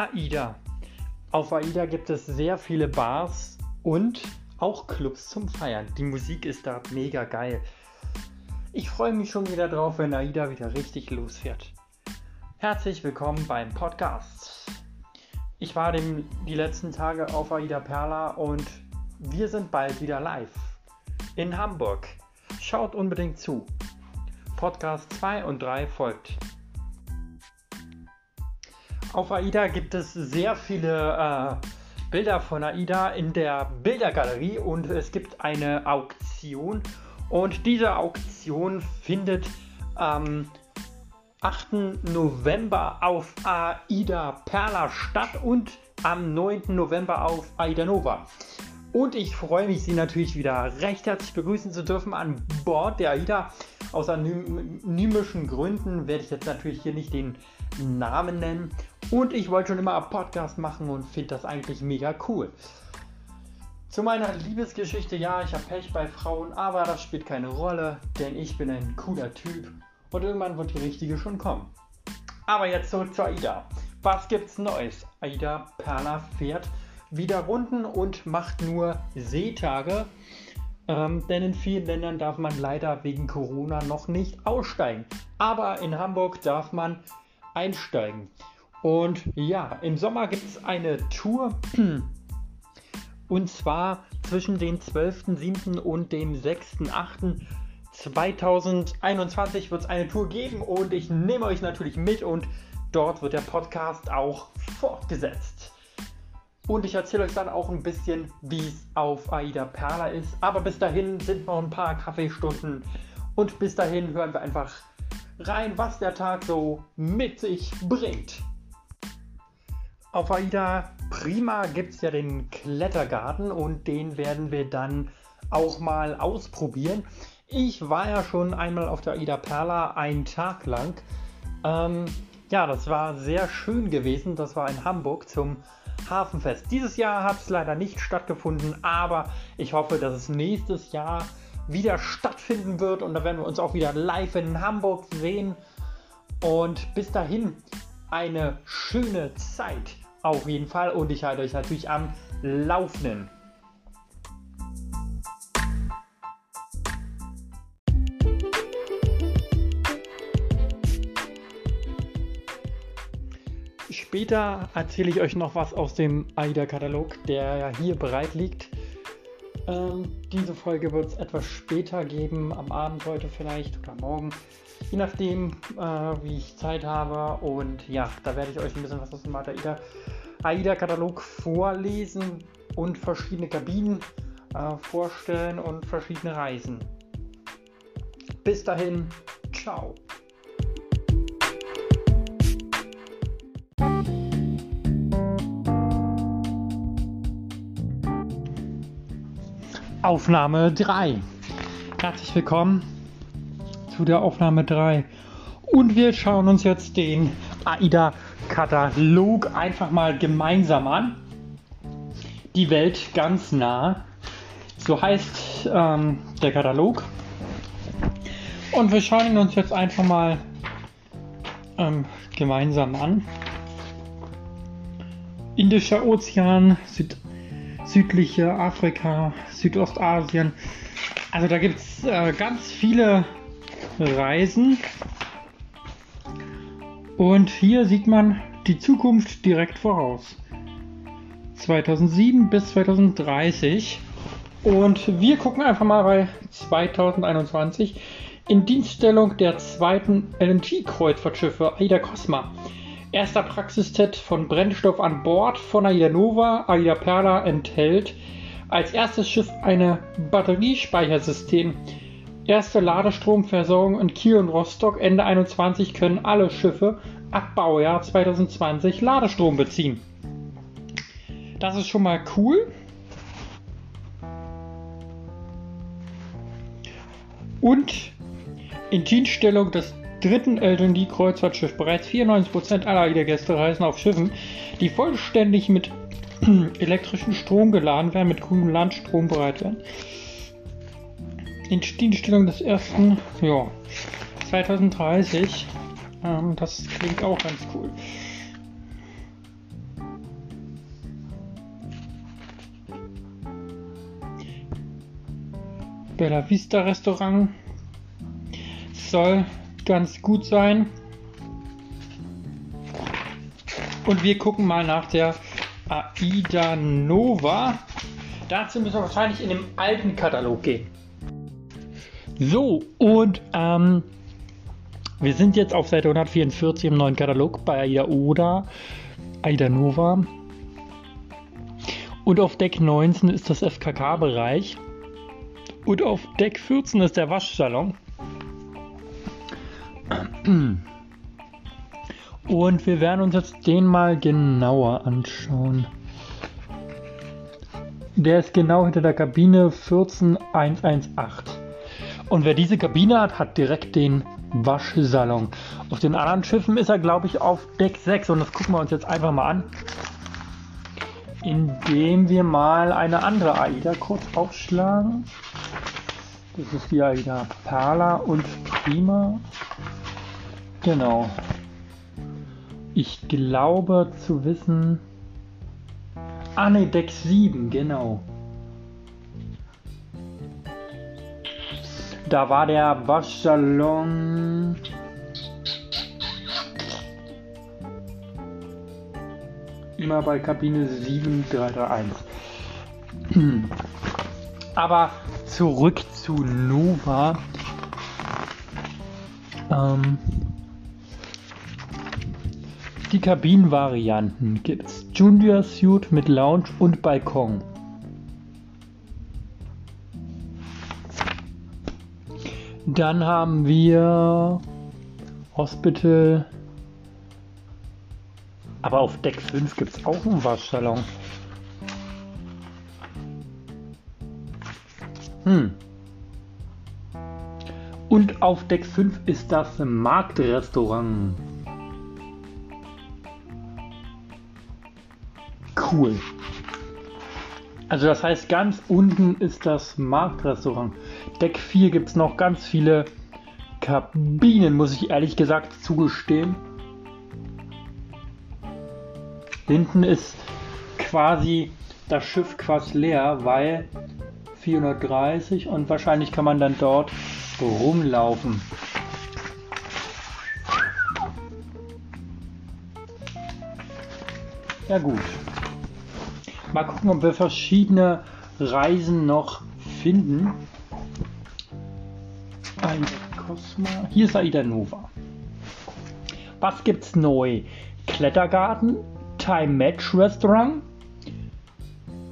AIDA. Auf AIDA gibt es sehr viele Bars und auch Clubs zum Feiern. Die Musik ist da mega geil. Ich freue mich schon wieder drauf, wenn AIDA wieder richtig losfährt. Herzlich willkommen beim Podcast. Ich war dem, die letzten Tage auf AIDA Perla und wir sind bald wieder live in Hamburg. Schaut unbedingt zu. Podcast 2 und 3 folgt. Auf AIDA gibt es sehr viele äh, Bilder von AIDA in der Bildergalerie und es gibt eine Auktion und diese Auktion findet am 8. November auf AIDA Perla statt und am 9. November auf AIDA Nova. Und ich freue mich, Sie natürlich wieder recht herzlich begrüßen zu dürfen an Bord der AIDA. Aus anonymischen Gründen werde ich jetzt natürlich hier nicht den Namen nennen. Und ich wollte schon immer einen Podcast machen und finde das eigentlich mega cool. Zu meiner Liebesgeschichte, ja, ich habe Pech bei Frauen, aber das spielt keine Rolle, denn ich bin ein cooler Typ und irgendwann wird die richtige schon kommen. Aber jetzt zurück zu AIDA. Was gibt's Neues? AIDA Perla fährt wieder Runden und macht nur Seetage, ähm, denn in vielen Ländern darf man leider wegen Corona noch nicht aussteigen. Aber in Hamburg darf man einsteigen. Und ja, im Sommer gibt es eine Tour. Und zwar zwischen dem 12.07. und dem 6.08. 2021 wird es eine Tour geben und ich nehme euch natürlich mit und dort wird der Podcast auch fortgesetzt. Und ich erzähle euch dann auch ein bisschen, wie es auf Aida Perla ist. Aber bis dahin sind noch ein paar Kaffeestunden und bis dahin hören wir einfach rein, was der Tag so mit sich bringt. Auf Aida Prima gibt es ja den Klettergarten und den werden wir dann auch mal ausprobieren. Ich war ja schon einmal auf der Aida Perla einen Tag lang. Ähm, ja, das war sehr schön gewesen. Das war in Hamburg zum Hafenfest. Dieses Jahr hat es leider nicht stattgefunden, aber ich hoffe, dass es nächstes Jahr wieder stattfinden wird und da werden wir uns auch wieder live in Hamburg sehen. Und bis dahin eine schöne Zeit auf jeden Fall und ich halte euch natürlich am Laufenden. Später erzähle ich euch noch was aus dem AIDA-Katalog, der ja hier bereit liegt. Ähm, diese Folge wird es etwas später geben, am Abend heute vielleicht oder morgen, je nachdem, äh, wie ich Zeit habe. Und ja, da werde ich euch ein bisschen was aus dem AIDA-Katalog vorlesen und verschiedene Kabinen äh, vorstellen und verschiedene Reisen. Bis dahin, ciao. Aufnahme 3. Herzlich willkommen zu der Aufnahme 3. Und wir schauen uns jetzt den AIDA-Katalog einfach mal gemeinsam an. Die Welt ganz nah. So heißt ähm, der Katalog. Und wir schauen ihn uns jetzt einfach mal ähm, gemeinsam an. Indischer Ozean, Süd südliche Afrika, Südostasien. Also da gibt es äh, ganz viele Reisen. Und hier sieht man die Zukunft direkt voraus. 2007 bis 2030. Und wir gucken einfach mal bei 2021 in Dienststellung der zweiten LNG-Kreuzfahrtschiffe Aida Cosma. Erster Praxistest von Brennstoff an Bord von Aida Nova, Aida Perla enthält als erstes Schiff ein Batteriespeichersystem. Erste Ladestromversorgung in Kiel und Rostock. Ende 2021 können alle Schiffe ab Baujahr 2020 Ladestrom beziehen. Das ist schon mal cool. Und in Dienststellung des dritten LNG-Kreuzfahrtschiff. Bereits 94% aller Gäste reisen auf Schiffen, die vollständig mit elektrischen Strom geladen werden, mit grünem Landstrom bereit werden. In Dienstellung des ersten, ja, 2030. Ähm, das klingt auch ganz cool. Bella Vista Restaurant soll ganz gut sein. Und wir gucken mal nach der Aida Nova. Dazu müssen wir wahrscheinlich in dem alten Katalog gehen. So, und ähm, wir sind jetzt auf Seite 144 im neuen Katalog bei Aida Oda, Aida Nova. Und auf Deck 19 ist das FKK-Bereich. Und auf Deck 14 ist der Waschsalon. Und wir werden uns jetzt den mal genauer anschauen. Der ist genau hinter der Kabine 14118. Und wer diese Kabine hat, hat direkt den Waschsalon. Auf den anderen Schiffen ist er, glaube ich, auf Deck 6. Und das gucken wir uns jetzt einfach mal an. Indem wir mal eine andere AIDA kurz aufschlagen. Das ist die AIDA Perla und Prima. Genau. Ich glaube zu wissen. Ah ne, Deck 7, genau. Da war der Waschsalon. Immer bei Kabine 7331. Aber zurück zu Nova. Ähm, die Kabinenvarianten gibt's Junior Suite mit Lounge und Balkon. Dann haben wir Hospital. Aber auf Deck 5 gibt es auch einen Waschsalon. Hm. Und auf Deck 5 ist das Marktrestaurant. Cool. Also das heißt, ganz unten ist das Marktrestaurant. Deck 4 gibt es noch ganz viele Kabinen, muss ich ehrlich gesagt zugestehen. Hinten ist quasi das Schiff quasi leer, weil 430 und wahrscheinlich kann man dann dort rumlaufen. Ja gut. Mal gucken, ob wir verschiedene Reisen noch finden. Ein Cosma. Hier ist Aida Nova. Was gibt's neu? Klettergarten, Time Match Restaurant,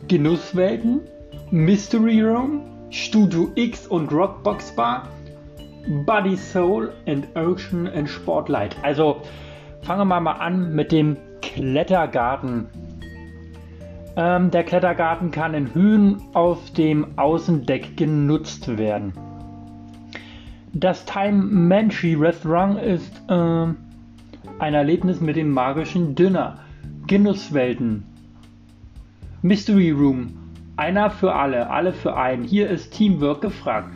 Genusswelten, Mystery Room, Studio X und Rockbox Bar, Body Soul and Ocean and Sportlight. Also fangen wir mal an mit dem Klettergarten. Ähm, der Klettergarten kann in Höhen auf dem Außendeck genutzt werden. Das Time Manchi Restaurant ist äh, ein Erlebnis mit dem magischen Dinner. Genusswelten. Mystery Room. Einer für alle, alle für einen. Hier ist Teamwork gefragt.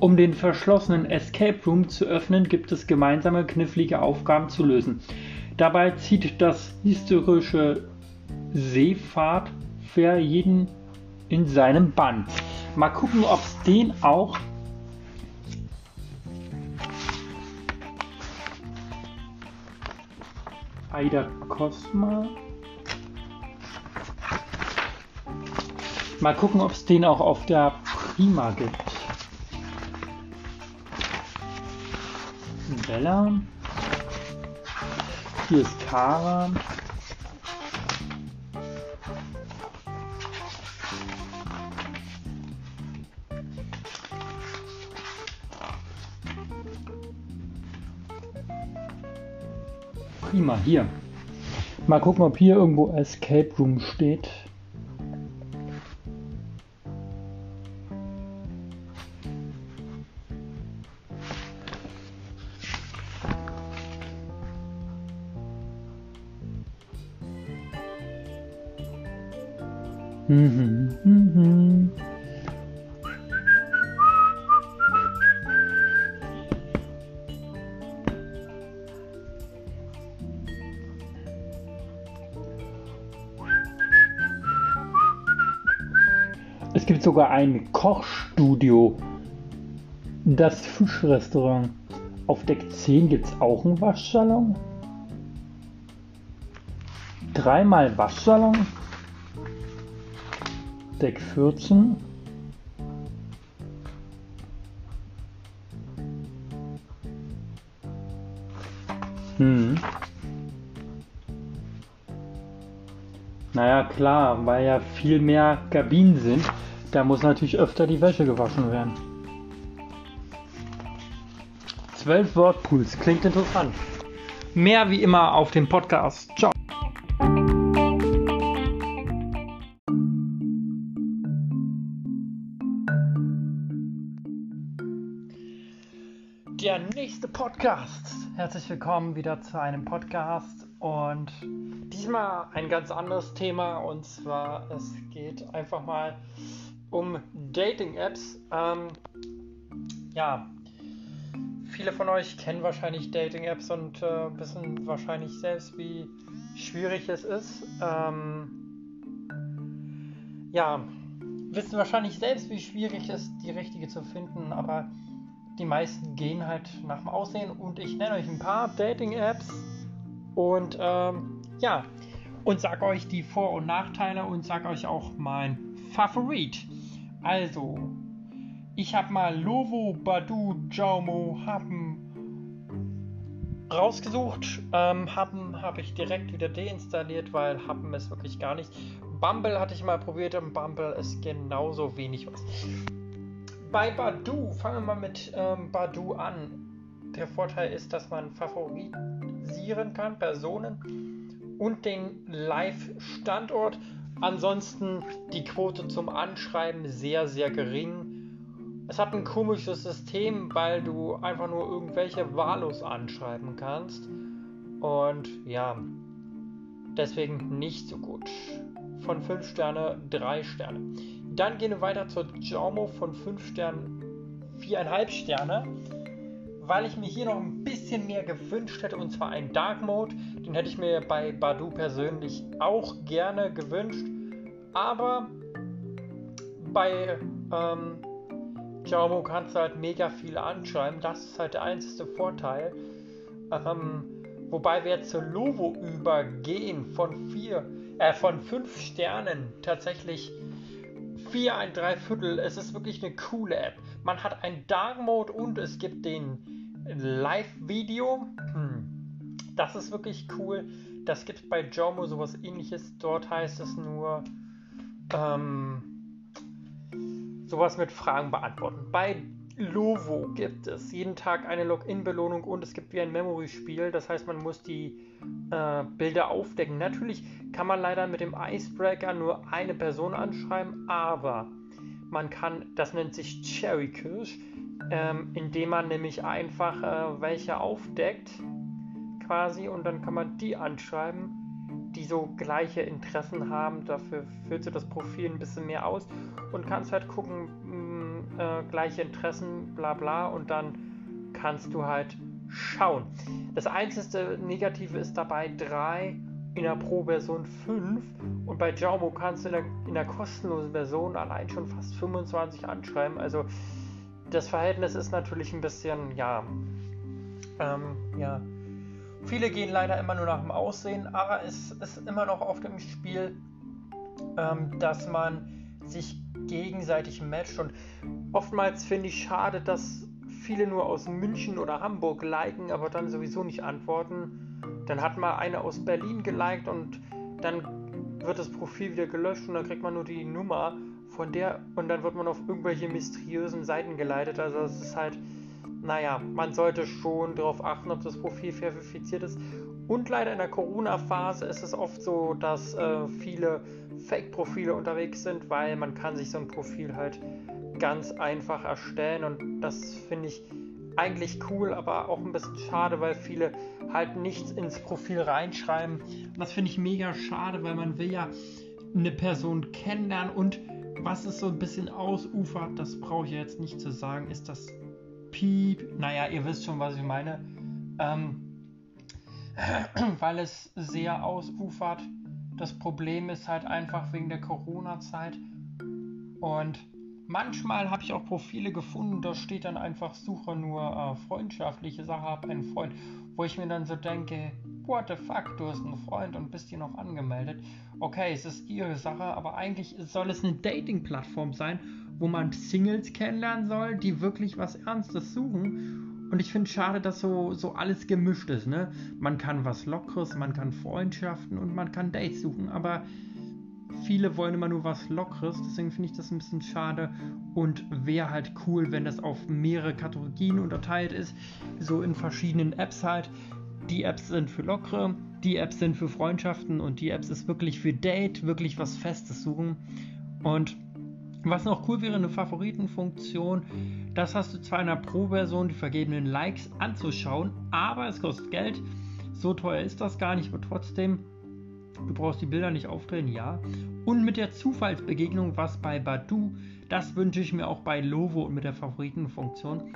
Um den verschlossenen Escape Room zu öffnen, gibt es gemeinsame knifflige Aufgaben zu lösen. Dabei zieht das historische Seefahrt für jeden in seinem Band. Mal gucken, ob es den auch Aida Cosma. Mal gucken, ob es den auch auf der Prima gibt. Bella. Hier ist Kara. Prima, hier. Mal gucken, ob hier irgendwo Escape Room steht. Mhm, Sogar ein Kochstudio Das Fischrestaurant. Auf Deck 10 gibt es auch einen Waschsalon. Dreimal Waschsalon. Deck 14. Hm. Naja, klar, weil ja viel mehr Kabinen sind, da muss natürlich öfter die Wäsche gewaschen werden. 12 Wordpools, klingt interessant. Mehr wie immer auf dem Podcast. Ciao. Der nächste Podcast. Herzlich willkommen wieder zu einem Podcast und diesmal ein ganz anderes Thema und zwar es geht einfach mal um Dating-Apps. Ähm, ja, viele von euch kennen wahrscheinlich Dating-Apps und äh, wissen wahrscheinlich selbst, wie schwierig es ist. Ähm, ja, wissen wahrscheinlich selbst, wie schwierig es ist, die richtige zu finden, aber die meisten gehen halt nach dem Aussehen und ich nenne euch ein paar Dating-Apps und ähm, ja, und sag euch die Vor- und Nachteile und sag euch auch mein Favorit. Also, ich habe mal Lovo, Badu, Jaumo, Happen rausgesucht. Ähm, Happen habe ich direkt wieder deinstalliert, weil Happen ist wirklich gar nichts. Bumble hatte ich mal probiert und Bumble ist genauso wenig was bei Badu, fangen wir mal mit ähm, Badu an. Der Vorteil ist, dass man favorisieren kann, Personen und den Live-Standort. Ansonsten die Quote zum Anschreiben sehr, sehr gering. Es hat ein komisches System, weil du einfach nur irgendwelche wahllos anschreiben kannst. Und ja, deswegen nicht so gut. Von 5 Sterne 3 Sterne. Dann gehen wir weiter zur Jaumo von 5 Sternen 4,5 Sterne, weil ich mir hier noch ein bisschen mehr gewünscht hätte, und zwar ein Dark Mode. Den hätte ich mir bei Badu persönlich auch gerne gewünscht, aber bei ähm, Jaumo kannst du halt mega viel anschreiben. Das ist halt der einzige Vorteil. Ähm, wobei wir jetzt zur Lovo übergehen von 4, äh, von 5 Sternen tatsächlich 4 ein Dreiviertel. Es ist wirklich eine coole App. Man hat einen Dark Mode und es gibt den Live-Video. Hm. Das ist wirklich cool. Das gibt bei Jomo sowas ähnliches. Dort heißt es nur ähm, sowas mit Fragen beantworten. Bei Lovo gibt es jeden Tag eine Login-Belohnung und es gibt wie ein Memory-Spiel. Das heißt, man muss die äh, Bilder aufdecken. Natürlich kann man leider mit dem Icebreaker nur eine Person anschreiben, aber man kann, das nennt sich Cherry Kirsch, ähm, indem man nämlich einfach äh, welche aufdeckt quasi und dann kann man die anschreiben, die so gleiche Interessen haben. Dafür füllst du das Profil ein bisschen mehr aus und kannst halt gucken, äh, gleiche Interessen, bla bla, und dann kannst du halt schauen. Das einzige Negative ist dabei 3 in der Pro-Version 5 und bei Jaumo kannst du in der, in der kostenlosen Version allein schon fast 25 anschreiben. Also das Verhältnis ist natürlich ein bisschen, ja, ähm, ja. Viele gehen leider immer nur nach dem Aussehen, aber es ist immer noch auf dem Spiel, ähm, dass man sich gegenseitig matcht. Und oftmals finde ich schade, dass viele nur aus München oder Hamburg liken, aber dann sowieso nicht antworten. Dann hat mal einer aus Berlin geliked und dann wird das Profil wieder gelöscht und dann kriegt man nur die Nummer von der und dann wird man auf irgendwelche mysteriösen Seiten geleitet. Also es ist halt, naja, man sollte schon darauf achten, ob das Profil verifiziert ist. Und leider in der Corona-Phase ist es oft so, dass äh, viele Fake-Profile unterwegs sind, weil man kann sich so ein Profil halt ganz einfach erstellen und das finde ich eigentlich cool, aber auch ein bisschen schade, weil viele halt nichts ins Profil reinschreiben. Das finde ich mega schade, weil man will ja eine Person kennenlernen und was es so ein bisschen ausufert, das brauche ich jetzt nicht zu sagen, ist das Piep. Naja, ihr wisst schon, was ich meine. Ähm, weil es sehr ausufert das Problem ist halt einfach wegen der Corona-Zeit. Und manchmal habe ich auch Profile gefunden, da steht dann einfach, suche nur äh, freundschaftliche Sache, habe einen Freund, wo ich mir dann so denke, what the fuck, du hast einen Freund und bist hier noch angemeldet. Okay, es ist ihre Sache, aber eigentlich soll es eine Dating-Plattform sein, wo man Singles kennenlernen soll, die wirklich was Ernstes suchen. Und ich finde schade, dass so, so alles gemischt ist. Ne? Man kann was Lockeres, man kann Freundschaften und man kann Dates suchen, aber viele wollen immer nur was Lockeres, deswegen finde ich das ein bisschen schade und wäre halt cool, wenn das auf mehrere Kategorien unterteilt ist, so in verschiedenen Apps halt. Die Apps sind für Lockere, die Apps sind für Freundschaften und die Apps ist wirklich für Date, wirklich was Festes suchen. Und was noch cool wäre, eine Favoritenfunktion. Das hast du zwar in der Pro-Version, die vergebenen Likes anzuschauen, aber es kostet Geld. So teuer ist das gar nicht, aber trotzdem Du brauchst die Bilder nicht aufdrehen, ja. Und mit der Zufallsbegegnung, was bei Badu, das wünsche ich mir auch bei Lovo und mit der Favoritenfunktion.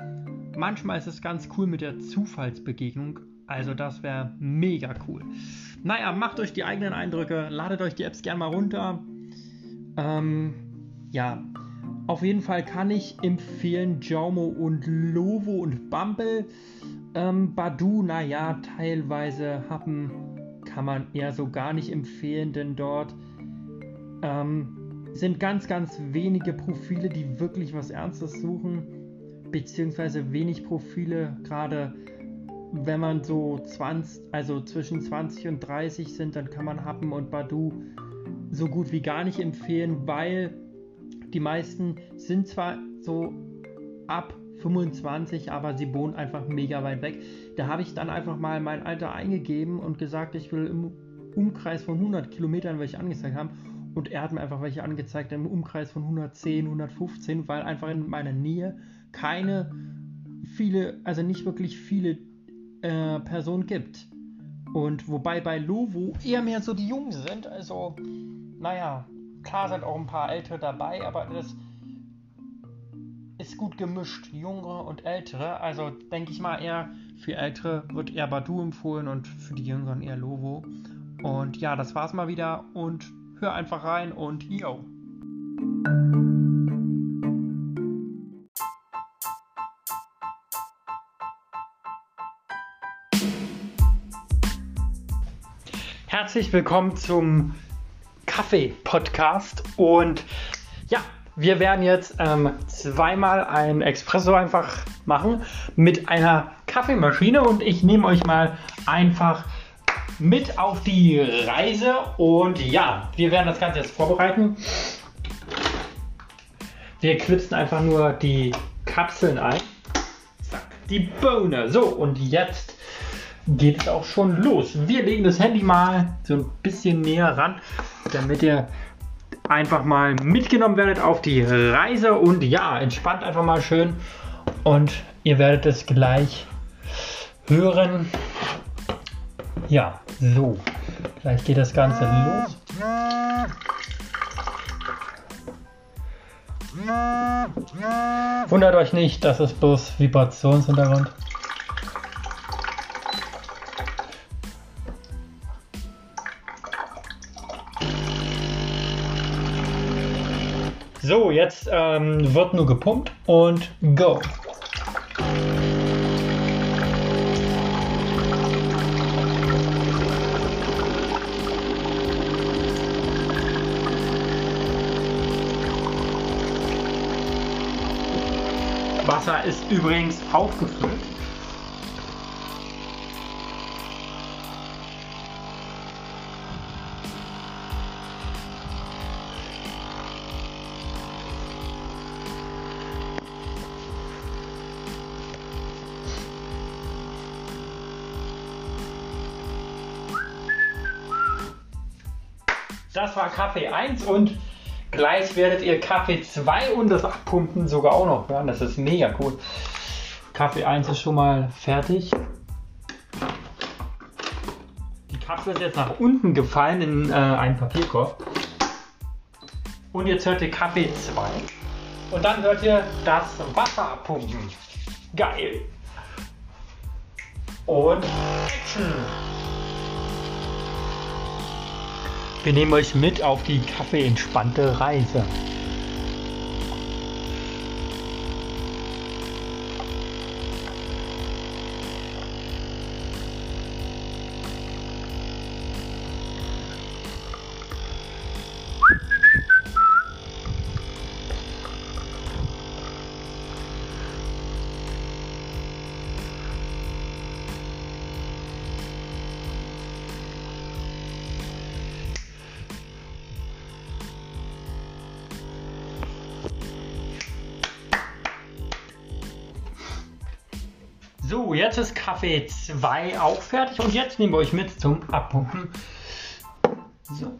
Manchmal ist es ganz cool mit der Zufallsbegegnung. Also das wäre mega cool. Naja, macht euch die eigenen Eindrücke, ladet euch die Apps gerne mal runter. Ähm, ja, auf jeden Fall kann ich empfehlen Jaumo und Lovo und Bumble. Ähm, Badu, naja, teilweise haben kann man eher so gar nicht empfehlen, denn dort ähm, sind ganz, ganz wenige Profile, die wirklich was Ernstes suchen, beziehungsweise wenig Profile, gerade wenn man so 20, also zwischen 20 und 30 sind, dann kann man Happen und Badu so gut wie gar nicht empfehlen, weil die meisten sind zwar so ab 25, aber sie wohnen einfach mega weit weg. Da habe ich dann einfach mal mein Alter eingegeben und gesagt, ich will im Umkreis von 100 Kilometern welche angezeigt haben. Und er hat mir einfach welche angezeigt im Umkreis von 110, 115, weil einfach in meiner Nähe keine viele, also nicht wirklich viele äh, Personen gibt. Und wobei bei Lovo eher mehr so die Jungen sind, also naja, klar sind auch ein paar Ältere dabei, aber das ist gut gemischt, jüngere und ältere. Also denke ich mal eher für ältere wird eher Badu empfohlen und für die jüngeren eher Lovo. Und ja, das war's mal wieder und hör einfach rein und yo. Herzlich willkommen zum Kaffee-Podcast und ja, wir werden jetzt ähm, zweimal ein Espresso einfach machen mit einer Kaffeemaschine und ich nehme euch mal einfach mit auf die Reise und ja, wir werden das Ganze jetzt vorbereiten. Wir klitzen einfach nur die Kapseln ein. Zack, die Bohne. So, und jetzt geht es auch schon los. Wir legen das Handy mal so ein bisschen näher ran, damit ihr einfach mal mitgenommen werdet auf die Reise und ja, entspannt einfach mal schön und ihr werdet es gleich hören. Ja, so, gleich geht das Ganze los. Wundert euch nicht, das ist bloß Vibrationshintergrund. So, jetzt ähm, wird nur gepumpt und go. Wasser ist übrigens aufgefüllt. War Kaffee 1 und gleich werdet ihr Kaffee 2 und das Abpumpen sogar auch noch hören. Das ist mega cool. Kaffee 1 ist schon mal fertig. Die Kapsel ist jetzt nach unten gefallen in äh, einen Papierkorb. Und jetzt hört ihr Kaffee 2. Und dann hört ihr das Wasser abpumpen. Geil. Und Action. Wir nehmen euch mit auf die kaffeeentspannte Reise. Jetzt ist Kaffee 2 auch fertig und jetzt nehmen wir euch mit zum Abpumpen. So.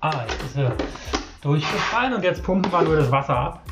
Ah, jetzt ist er durchgefallen und jetzt pumpen wir nur das Wasser ab.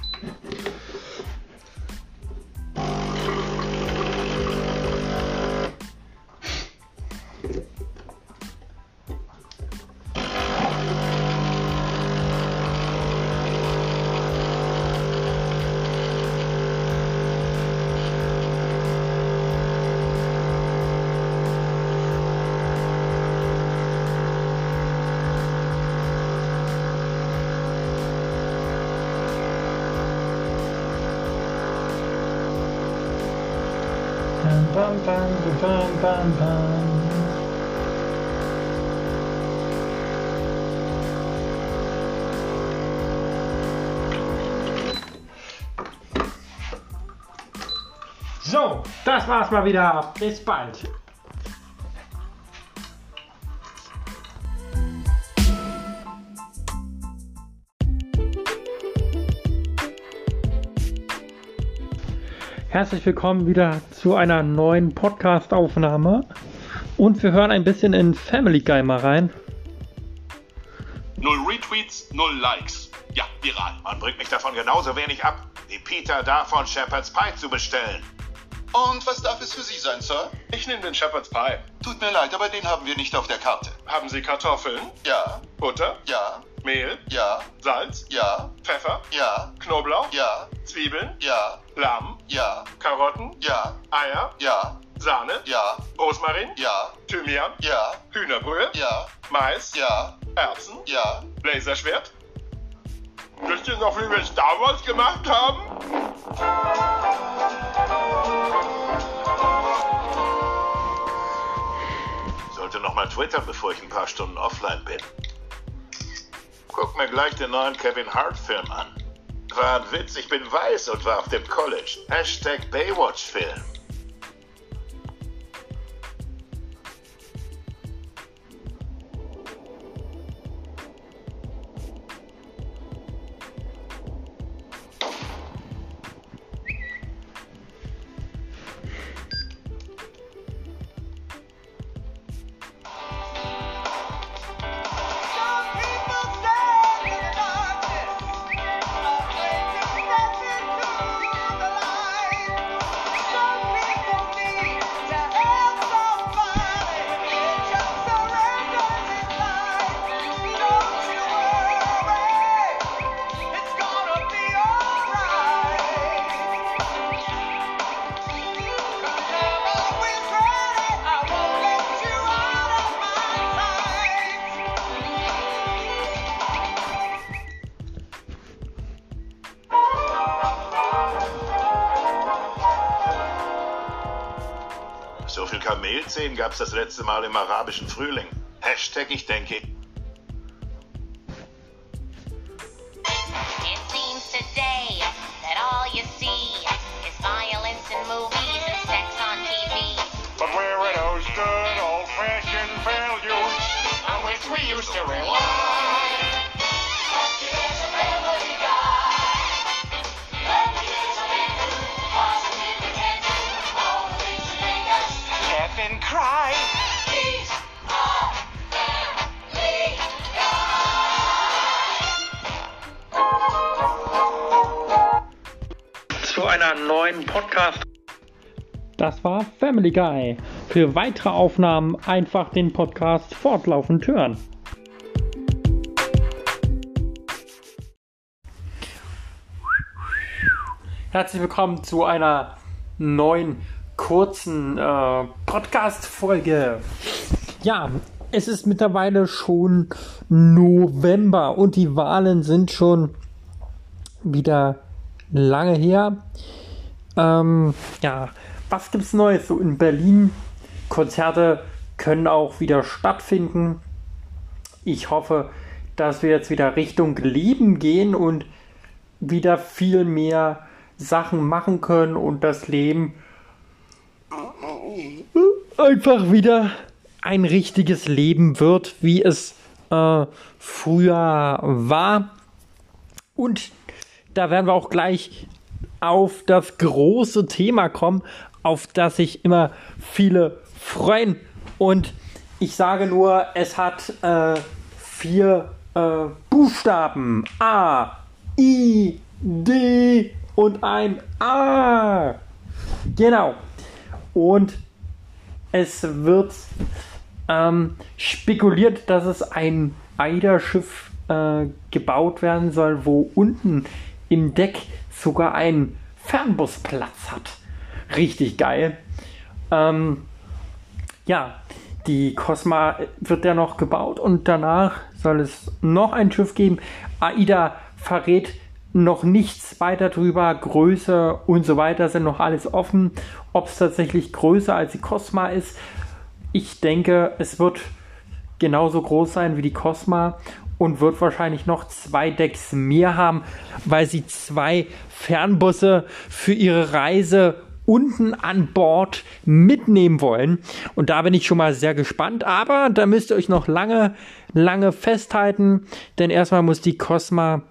War's mal wieder. Bis bald. Herzlich willkommen wieder zu einer neuen Podcast-Aufnahme. Und wir hören ein bisschen in Family Guy mal rein. Null Retweets, null Likes. Ja, viral. Man bringt mich davon genauso wenig ab, wie Peter davon, Shepherd's Pie zu bestellen. Und was darf es für Sie sein, Sir? Ich nehme den Shepherd's Pie. Tut mir leid, aber den haben wir nicht auf der Karte. Haben Sie Kartoffeln, Ja, Butter, ja, Mehl, ja, Salz, ja, Pfeffer, ja, Knoblauch, ja, Zwiebeln, ja, Lamm, ja, Karotten, ja, Eier, ja, Sahne, ja, Rosmarin, ja, Thymian, ja, Hühnerbrühe, ja, Mais, ja, Erbsen, ja. Laserschwert. Wisst ihr noch, wie wir Star Wars gemacht haben? Sollte noch mal twittern, bevor ich ein paar Stunden offline bin. Guck mir gleich den neuen Kevin Hart Film an. War ein Witz, ich bin weiß und war auf dem College. Hashtag Baywatch Kamelzähnen gab's das letzte Mal im arabischen Frühling. Hashtag ich denke. Family Guy. Für weitere Aufnahmen einfach den Podcast fortlaufend hören. Herzlich willkommen zu einer neuen kurzen äh, Podcast-Folge. Ja, es ist mittlerweile schon November und die Wahlen sind schon wieder lange her. Ähm, ja, was gibt's Neues so in Berlin? Konzerte können auch wieder stattfinden. Ich hoffe, dass wir jetzt wieder Richtung Leben gehen und wieder viel mehr Sachen machen können und das Leben einfach wieder ein richtiges Leben wird, wie es äh, früher war. Und da werden wir auch gleich auf das große Thema kommen, auf das sich immer viele freuen. Und ich sage nur, es hat äh, vier äh, Buchstaben. A, I, D und ein A. Genau. Und es wird ähm, spekuliert, dass es ein AIDA-Schiff äh, gebaut werden soll, wo unten im Deck sogar ein Fernbusplatz hat. Richtig geil. Ähm, ja, die Cosma wird ja noch gebaut und danach soll es noch ein Schiff geben. AIDA verrät noch nichts weiter drüber. Größe und so weiter sind noch alles offen. Ob es tatsächlich größer als die Cosma ist, ich denke, es wird genauso groß sein wie die Cosma und wird wahrscheinlich noch zwei Decks mehr haben, weil sie zwei Fernbusse für ihre Reise unten an Bord mitnehmen wollen. Und da bin ich schon mal sehr gespannt. Aber da müsst ihr euch noch lange, lange festhalten, denn erstmal muss die Cosma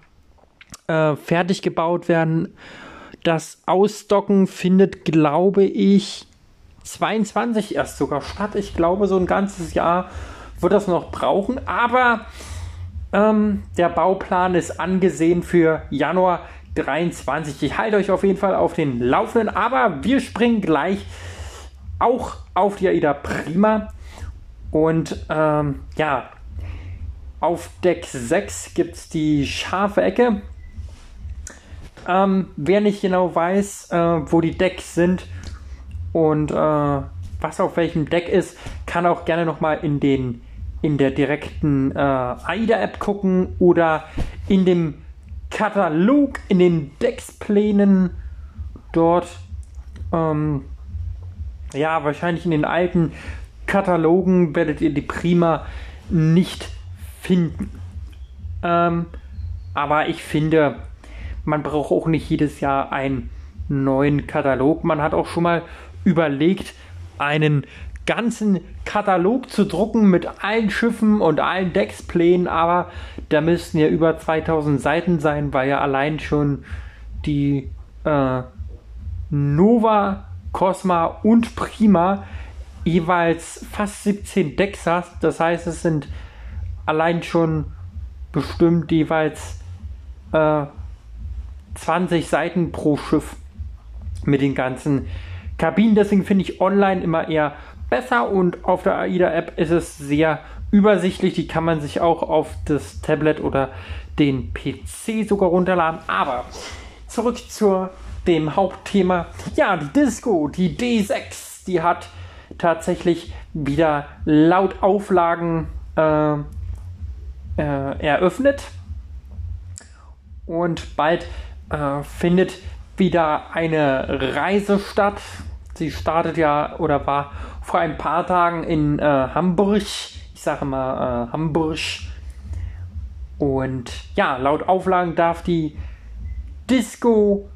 äh, fertig gebaut werden. Das Ausdocken findet, glaube ich, 22 erst sogar statt. Ich glaube, so ein ganzes Jahr wird das noch brauchen. Aber ähm, der Bauplan ist angesehen für Januar 23. Ich halte euch auf jeden Fall auf den Laufenden. Aber wir springen gleich auch auf die AIDA Prima. Und ähm, ja, auf Deck 6 gibt es die scharfe Ecke. Ähm, wer nicht genau weiß, äh, wo die Decks sind und äh, was auf welchem Deck ist, kann auch gerne nochmal in in der direkten äh, AIDA-App gucken oder in dem Katalog, in den Decksplänen dort. Ähm, ja, wahrscheinlich in den alten Katalogen werdet ihr die Prima nicht finden. Ähm, aber ich finde, man braucht auch nicht jedes Jahr einen neuen Katalog. Man hat auch schon mal überlegt, einen ganzen Katalog zu drucken mit allen Schiffen und allen Decksplänen, aber da müssten ja über 2000 Seiten sein, weil ja allein schon die äh, Nova, Cosma und Prima jeweils fast 17 Decks hast. Das heißt, es sind allein schon bestimmt jeweils äh, 20 Seiten pro Schiff mit den ganzen Kabinen. Deswegen finde ich online immer eher besser und auf der AIDA-App ist es sehr übersichtlich. Die kann man sich auch auf das Tablet oder den PC sogar runterladen. Aber zurück zu dem Hauptthema. Ja, die Disco, die D6, die hat tatsächlich wieder laut Auflagen äh, äh, eröffnet. Und bald äh, findet wieder eine Reise statt. Sie startet ja oder war vor ein paar Tagen in äh, Hamburg. Sage mal äh, Hamburg. Und ja, laut Auflagen darf die Disco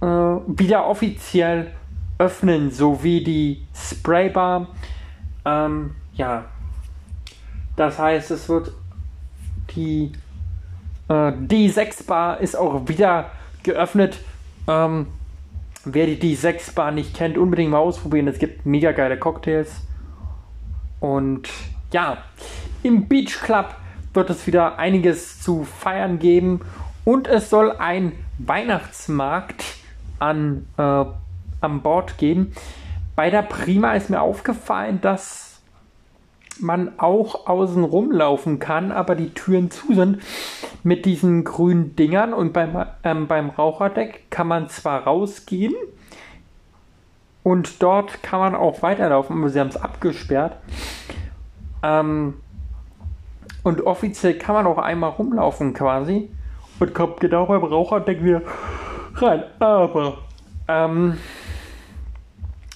äh, wieder offiziell öffnen, sowie die Spraybar. Ähm, ja, das heißt, es wird die äh, D6 Bar ist auch wieder geöffnet. Ähm, wer die D6 Bar nicht kennt, unbedingt mal ausprobieren. Es gibt mega geile Cocktails. Und ja, im Beach Club wird es wieder einiges zu feiern geben. Und es soll ein Weihnachtsmarkt an, äh, an Bord geben. Bei der Prima ist mir aufgefallen, dass man auch außen rumlaufen kann, aber die Türen zu sind mit diesen grünen Dingern und beim, ähm, beim Raucherdeck kann man zwar rausgehen und dort kann man auch weiterlaufen, aber sie haben es abgesperrt. Ähm, und offiziell kann man auch einmal rumlaufen quasi und kommt genau beim Raucherdeck wieder rein. Aber ähm,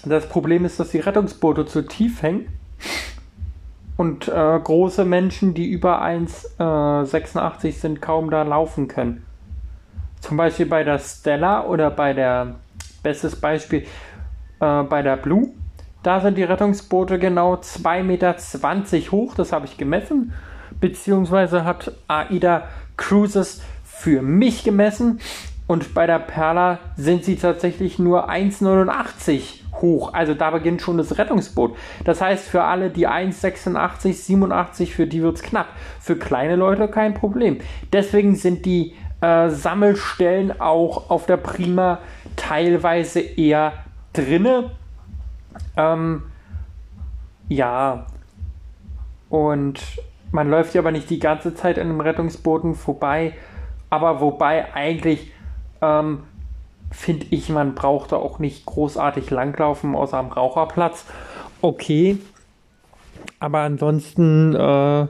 das Problem ist, dass die Rettungsboote zu tief hängen und äh, große Menschen, die über 1,86 äh, sind, kaum da laufen können. Zum Beispiel bei der Stella oder bei der, bestes Beispiel, äh, bei der Blue. Da sind die Rettungsboote genau 2,20 Meter hoch, das habe ich gemessen. Beziehungsweise hat AIDA Cruises für mich gemessen. Und bei der Perla sind sie tatsächlich nur 1,89 hoch. Also da beginnt schon das Rettungsboot. Das heißt, für alle, die 1,86, 87, für die wird es knapp. Für kleine Leute kein Problem. Deswegen sind die äh, Sammelstellen auch auf der Prima teilweise eher drinne. Ähm, ja. Und man läuft ja aber nicht die ganze Zeit an einem Rettungsbooten vorbei. Aber wobei eigentlich ähm, finde ich, man braucht da auch nicht großartig langlaufen, außer am Raucherplatz. Okay. Aber ansonsten äh,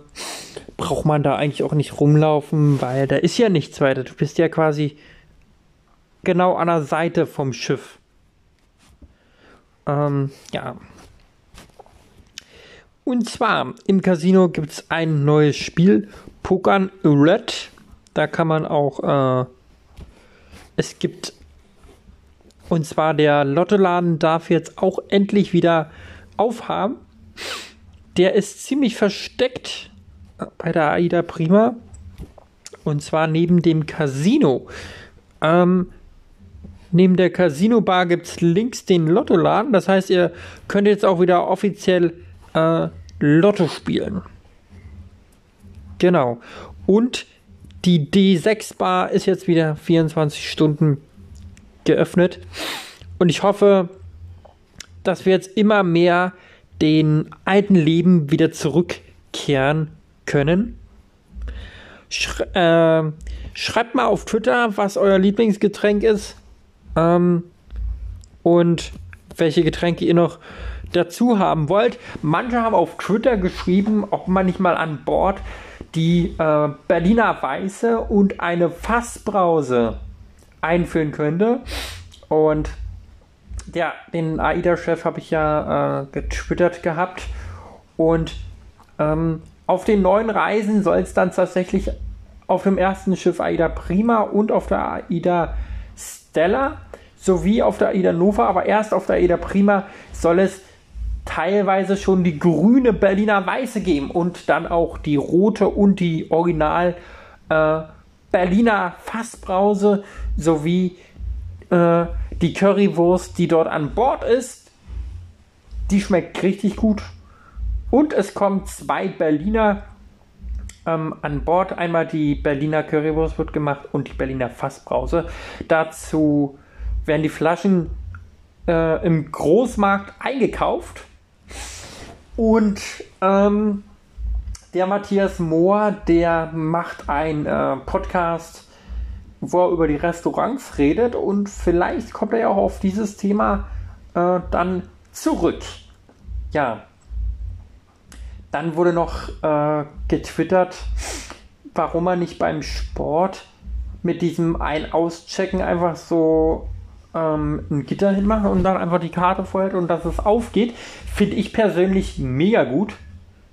braucht man da eigentlich auch nicht rumlaufen, weil da ist ja nichts weiter. Du bist ja quasi genau an der Seite vom Schiff. Ähm, ja. Und zwar im Casino gibt es ein neues Spiel, Pokern Red. Da kann man auch, äh, es gibt, und zwar der Lottoladen darf jetzt auch endlich wieder aufhaben. Der ist ziemlich versteckt bei der AIDA Prima. Und zwar neben dem Casino. Ähm, neben der Casino-Bar gibt es links den Lottoladen. Das heißt, ihr könnt jetzt auch wieder offiziell äh, Lotto spielen. Genau. Und die D6-Bar ist jetzt wieder 24 Stunden geöffnet. Und ich hoffe, dass wir jetzt immer mehr den alten Leben wieder zurückkehren können. Sch äh, schreibt mal auf Twitter, was euer Lieblingsgetränk ist. Ähm, und welche Getränke ihr noch dazu haben wollt. Manche haben auf Twitter geschrieben, ob man nicht mal an Bord die äh, Berliner Weiße und eine Fassbrause einführen könnte. Und ja, den AIDA-Chef habe ich ja äh, getwittert gehabt. Und ähm, auf den neuen Reisen soll es dann tatsächlich auf dem ersten Schiff AIDA Prima und auf der AIDA Stella sowie auf der AIDA Nova, aber erst auf der AIDA Prima soll es teilweise schon die grüne Berliner Weiße geben und dann auch die rote und die Original äh, Berliner Fassbrause sowie äh, die Currywurst, die dort an Bord ist. Die schmeckt richtig gut. Und es kommen zwei Berliner ähm, an Bord. Einmal die Berliner Currywurst wird gemacht und die Berliner Fassbrause. Dazu werden die Flaschen äh, im Großmarkt eingekauft. Und ähm, der Matthias Mohr, der macht einen äh, Podcast, wo er über die Restaurants redet und vielleicht kommt er ja auch auf dieses Thema äh, dann zurück. Ja. Dann wurde noch äh, getwittert, warum er nicht beim Sport mit diesem Ein-Auschecken einfach so ähm, ein Gitter hinmachen und dann einfach die Karte vorhält und dass es aufgeht, finde ich persönlich mega gut,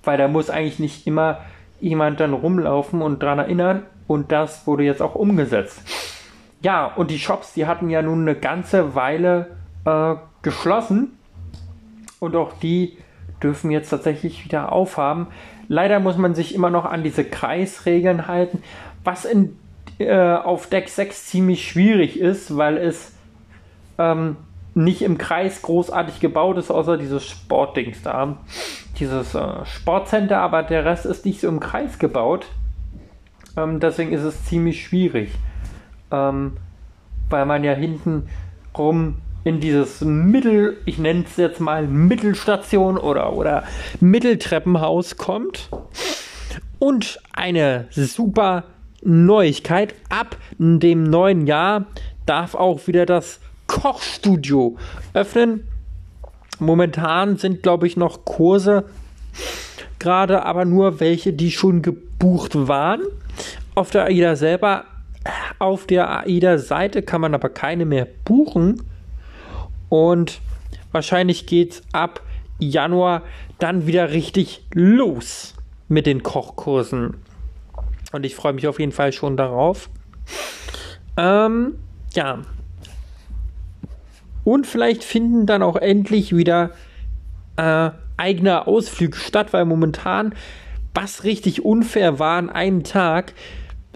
weil da muss eigentlich nicht immer jemand dann rumlaufen und dran erinnern und das wurde jetzt auch umgesetzt. Ja, und die Shops, die hatten ja nun eine ganze Weile äh, geschlossen und auch die dürfen jetzt tatsächlich wieder aufhaben. Leider muss man sich immer noch an diese Kreisregeln halten, was in, äh, auf Deck 6 ziemlich schwierig ist, weil es ähm, nicht im Kreis großartig gebaut ist, außer dieses Sportdings da. Dieses äh, Sportcenter, aber der Rest ist nicht so im Kreis gebaut. Ähm, deswegen ist es ziemlich schwierig. Ähm, weil man ja hinten rum in dieses Mittel, ich nenne es jetzt mal Mittelstation oder, oder Mitteltreppenhaus kommt. Und eine super Neuigkeit. Ab dem neuen Jahr darf auch wieder das Kochstudio öffnen. Momentan sind, glaube ich, noch Kurse gerade, aber nur welche, die schon gebucht waren. Auf der AIDA selber, auf der AIDA-Seite kann man aber keine mehr buchen. Und wahrscheinlich geht es ab Januar dann wieder richtig los mit den Kochkursen. Und ich freue mich auf jeden Fall schon darauf. Ähm, ja, und vielleicht finden dann auch endlich wieder äh, eigene Ausflüge statt, weil momentan, was richtig unfair war, an einem Tag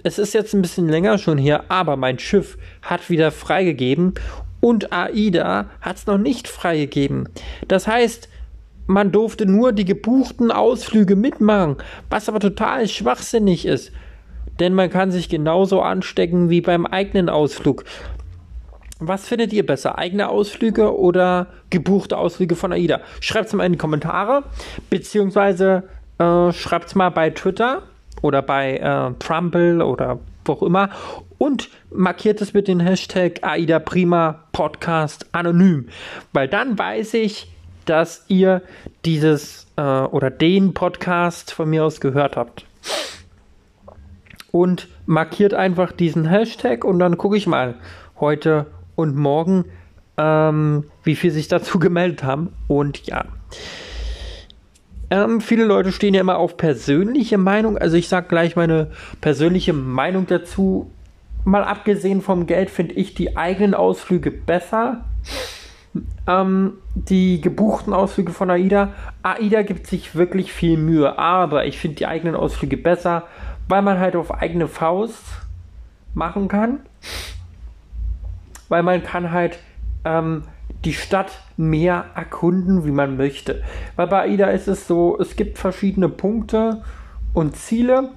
es ist jetzt ein bisschen länger schon hier, aber mein Schiff hat wieder freigegeben und AIDA hat es noch nicht freigegeben. Das heißt, man durfte nur die gebuchten Ausflüge mitmachen, was aber total schwachsinnig ist. Denn man kann sich genauso anstecken wie beim eigenen Ausflug. Was findet ihr besser? Eigene Ausflüge oder gebuchte Ausflüge von AIDA? Schreibt es mal in die Kommentare, beziehungsweise äh, schreibt es mal bei Twitter oder bei äh, Trumble oder wo auch immer und markiert es mit dem Hashtag AIDA Prima Podcast anonym, weil dann weiß ich, dass ihr dieses äh, oder den Podcast von mir aus gehört habt. Und markiert einfach diesen Hashtag und dann gucke ich mal heute und morgen, ähm, wie viel sich dazu gemeldet haben. Und ja. Ähm, viele Leute stehen ja immer auf persönliche Meinung. Also ich sage gleich meine persönliche Meinung dazu. Mal abgesehen vom Geld finde ich die eigenen Ausflüge besser. Ähm, die gebuchten Ausflüge von AIDA. AIDA gibt sich wirklich viel Mühe, aber ich finde die eigenen Ausflüge besser, weil man halt auf eigene Faust machen kann. Weil man kann halt ähm, die Stadt mehr erkunden, wie man möchte. Weil bei AIDA ist es so, es gibt verschiedene Punkte und Ziele.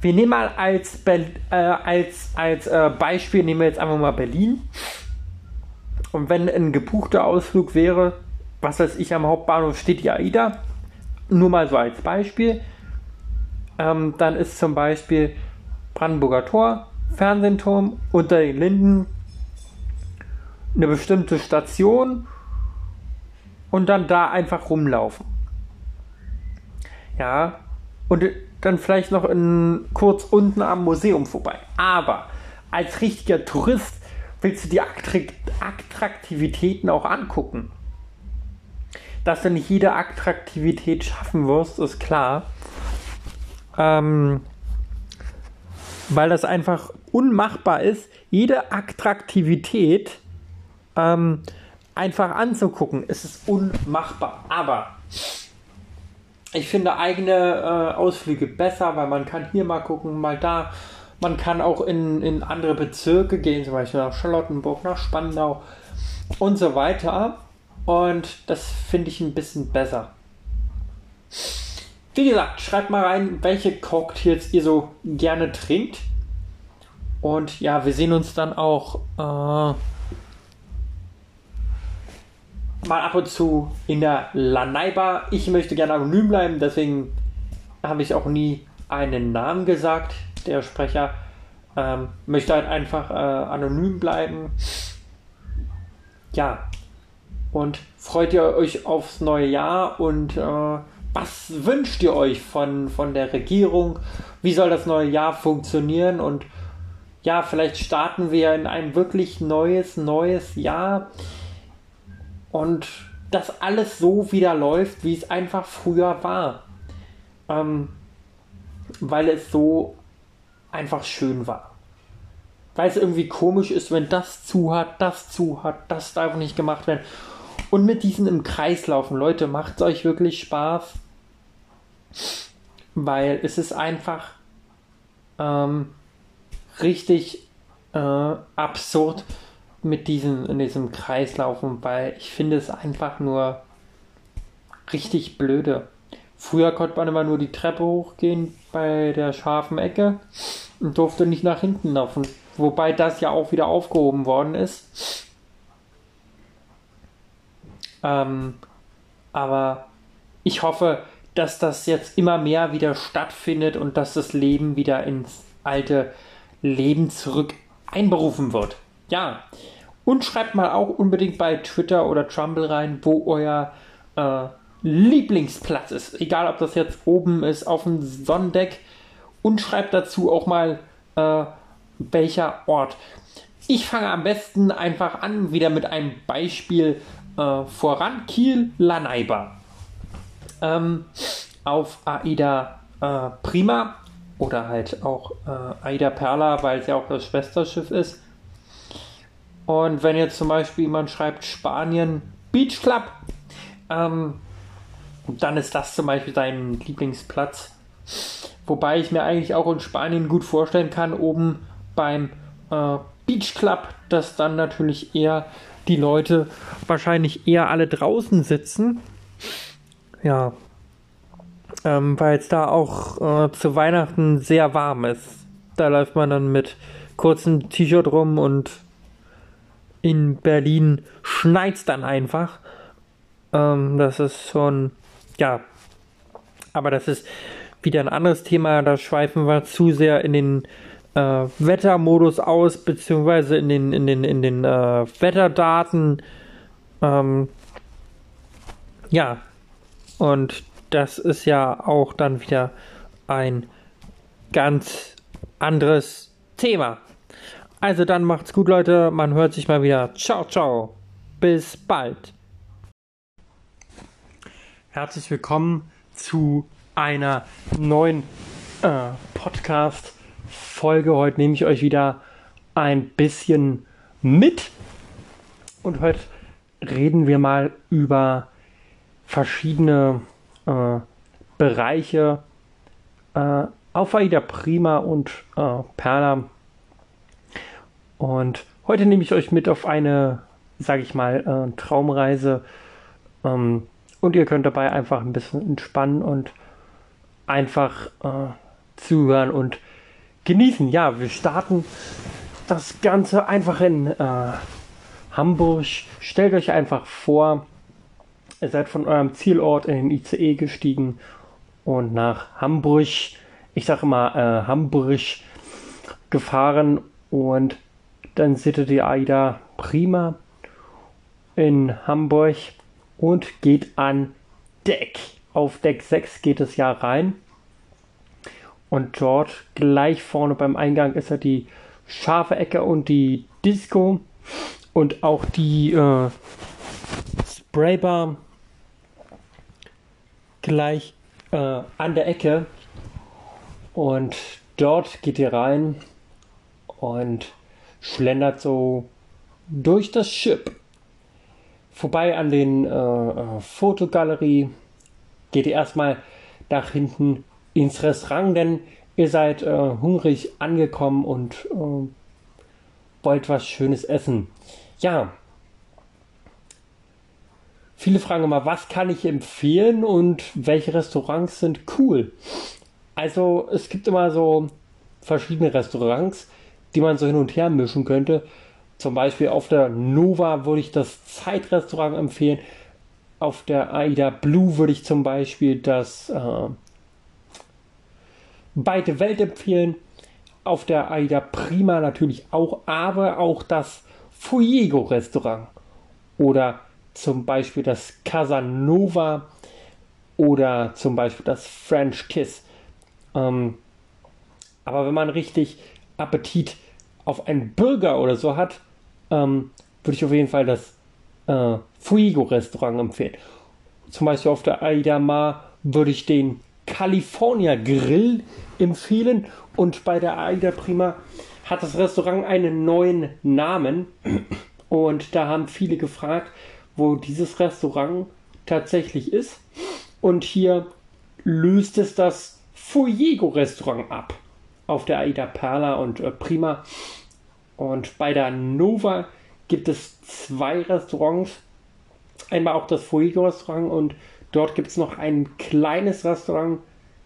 Wir nehmen mal als, Be äh, als, als äh, Beispiel, nehmen wir jetzt einfach mal Berlin. Und wenn ein gebuchter Ausflug wäre, was weiß ich, am Hauptbahnhof steht die AIDA, nur mal so als Beispiel, ähm, dann ist zum Beispiel Brandenburger Tor, Fernsehturm, unter den Linden eine bestimmte Station und dann da einfach rumlaufen. Ja, und dann vielleicht noch in, kurz unten am Museum vorbei. Aber als richtiger Tourist willst du die Attrakt Attraktivitäten auch angucken. Dass du nicht jede Attraktivität schaffen wirst, ist klar. Ähm, weil das einfach unmachbar ist, jede Attraktivität ähm, einfach anzugucken. Es ist unmachbar. Aber ich finde eigene äh, Ausflüge besser, weil man kann hier mal gucken, mal da. Man kann auch in, in andere Bezirke gehen, zum Beispiel nach Charlottenburg, nach Spandau und so weiter. Und das finde ich ein bisschen besser. Wie gesagt, schreibt mal rein, welche Cocktails ihr so gerne trinkt. Und ja, wir sehen uns dann auch äh, mal ab und zu in der Lanaiba. Ich möchte gerne anonym bleiben, deswegen habe ich auch nie einen Namen gesagt. Der Sprecher ähm, möchte halt einfach äh, anonym bleiben. Ja. Und freut ihr euch aufs neue Jahr und äh, was wünscht ihr euch von, von der Regierung? Wie soll das neue Jahr funktionieren? Und ja, vielleicht starten wir in ein wirklich neues, neues Jahr und dass alles so wieder läuft, wie es einfach früher war. Ähm, weil es so einfach schön war. Weil es irgendwie komisch ist, wenn das zu hat, das zu hat, das darf nicht gemacht werden. Und mit diesen im Kreis laufen, Leute, macht es euch wirklich Spaß. Weil es ist einfach ähm, richtig äh, absurd mit diesem, in diesem Kreis laufen, weil ich finde es einfach nur richtig blöde. Früher konnte man immer nur die Treppe hochgehen bei der scharfen Ecke und durfte nicht nach hinten laufen. Wobei das ja auch wieder aufgehoben worden ist. Ähm, aber ich hoffe, dass das jetzt immer mehr wieder stattfindet und dass das Leben wieder ins alte Leben zurück einberufen wird. Ja, und schreibt mal auch unbedingt bei Twitter oder Trumble rein, wo euer äh, Lieblingsplatz ist. Egal, ob das jetzt oben ist, auf dem Sonnendeck. Und schreibt dazu auch mal, äh, welcher Ort. Ich fange am besten einfach an, wieder mit einem Beispiel äh, voran. Kiel, Lanaiba. Ähm, auf AIDA äh, Prima oder halt auch äh, AIDA Perla, weil es ja auch das Schwesterschiff ist. Und wenn jetzt zum Beispiel jemand schreibt Spanien Beach Club, ähm, dann ist das zum Beispiel dein Lieblingsplatz. Wobei ich mir eigentlich auch in Spanien gut vorstellen kann, oben beim äh, Beach Club, dass dann natürlich eher die Leute wahrscheinlich eher alle draußen sitzen. Ja. Ähm, weil es da auch äh, zu Weihnachten sehr warm ist. Da läuft man dann mit kurzem T-Shirt rum und in Berlin schneit's dann einfach. Ähm, das ist schon, ja. Aber das ist wieder ein anderes Thema. Da schweifen wir zu sehr in den äh, Wettermodus aus, beziehungsweise in den, in den, in den äh, Wetterdaten. Ähm, ja. Und das ist ja auch dann wieder ein ganz anderes Thema. Also dann macht's gut, Leute. Man hört sich mal wieder. Ciao, ciao. Bis bald. Herzlich willkommen zu einer neuen äh, Podcast-Folge. Heute nehme ich euch wieder ein bisschen mit. Und heute reden wir mal über verschiedene äh, Bereiche äh, auf Aida Prima und äh, Perla. Und heute nehme ich euch mit auf eine, sage ich mal, äh, Traumreise. Ähm, und ihr könnt dabei einfach ein bisschen entspannen und einfach äh, zuhören und genießen. Ja, wir starten das Ganze einfach in äh, Hamburg. Stellt euch einfach vor, ihr seid von eurem Zielort in den ICE gestiegen und nach Hamburg, ich sage immer äh, Hamburg, gefahren und dann sittet die AIDA prima in Hamburg und geht an Deck. Auf Deck 6 geht es ja rein. Und dort gleich vorne beim Eingang ist ja die scharfe Ecke und die Disco und auch die äh, Spraybar gleich äh, an der Ecke. Und dort geht ihr rein und schlendert so durch das Schiff vorbei an den äh, äh, Fotogalerie, geht ihr erstmal nach hinten ins Restaurant, denn ihr seid äh, hungrig angekommen und äh, wollt was Schönes essen. Ja. Viele fragen immer, was kann ich empfehlen und welche Restaurants sind cool? Also es gibt immer so verschiedene Restaurants, die man so hin und her mischen könnte. Zum Beispiel auf der Nova würde ich das Zeitrestaurant empfehlen. Auf der Aida Blue würde ich zum Beispiel das äh, Beide Welt empfehlen. Auf der Aida Prima natürlich auch, aber auch das Fuego Restaurant. Oder zum Beispiel das Casanova oder zum Beispiel das French Kiss. Ähm, aber wenn man richtig Appetit auf einen Burger oder so hat, ähm, würde ich auf jeden Fall das äh, Fuego Restaurant empfehlen. Zum Beispiel auf der Aida Mar würde ich den California Grill empfehlen und bei der Aida Prima hat das Restaurant einen neuen Namen. Und da haben viele gefragt, wo dieses Restaurant tatsächlich ist. Und hier löst es das Fuego Restaurant ab auf der Aida Perla und äh, Prima und bei der Nova gibt es zwei Restaurants. Einmal auch das Fuego-Restaurant und dort gibt es noch ein kleines Restaurant.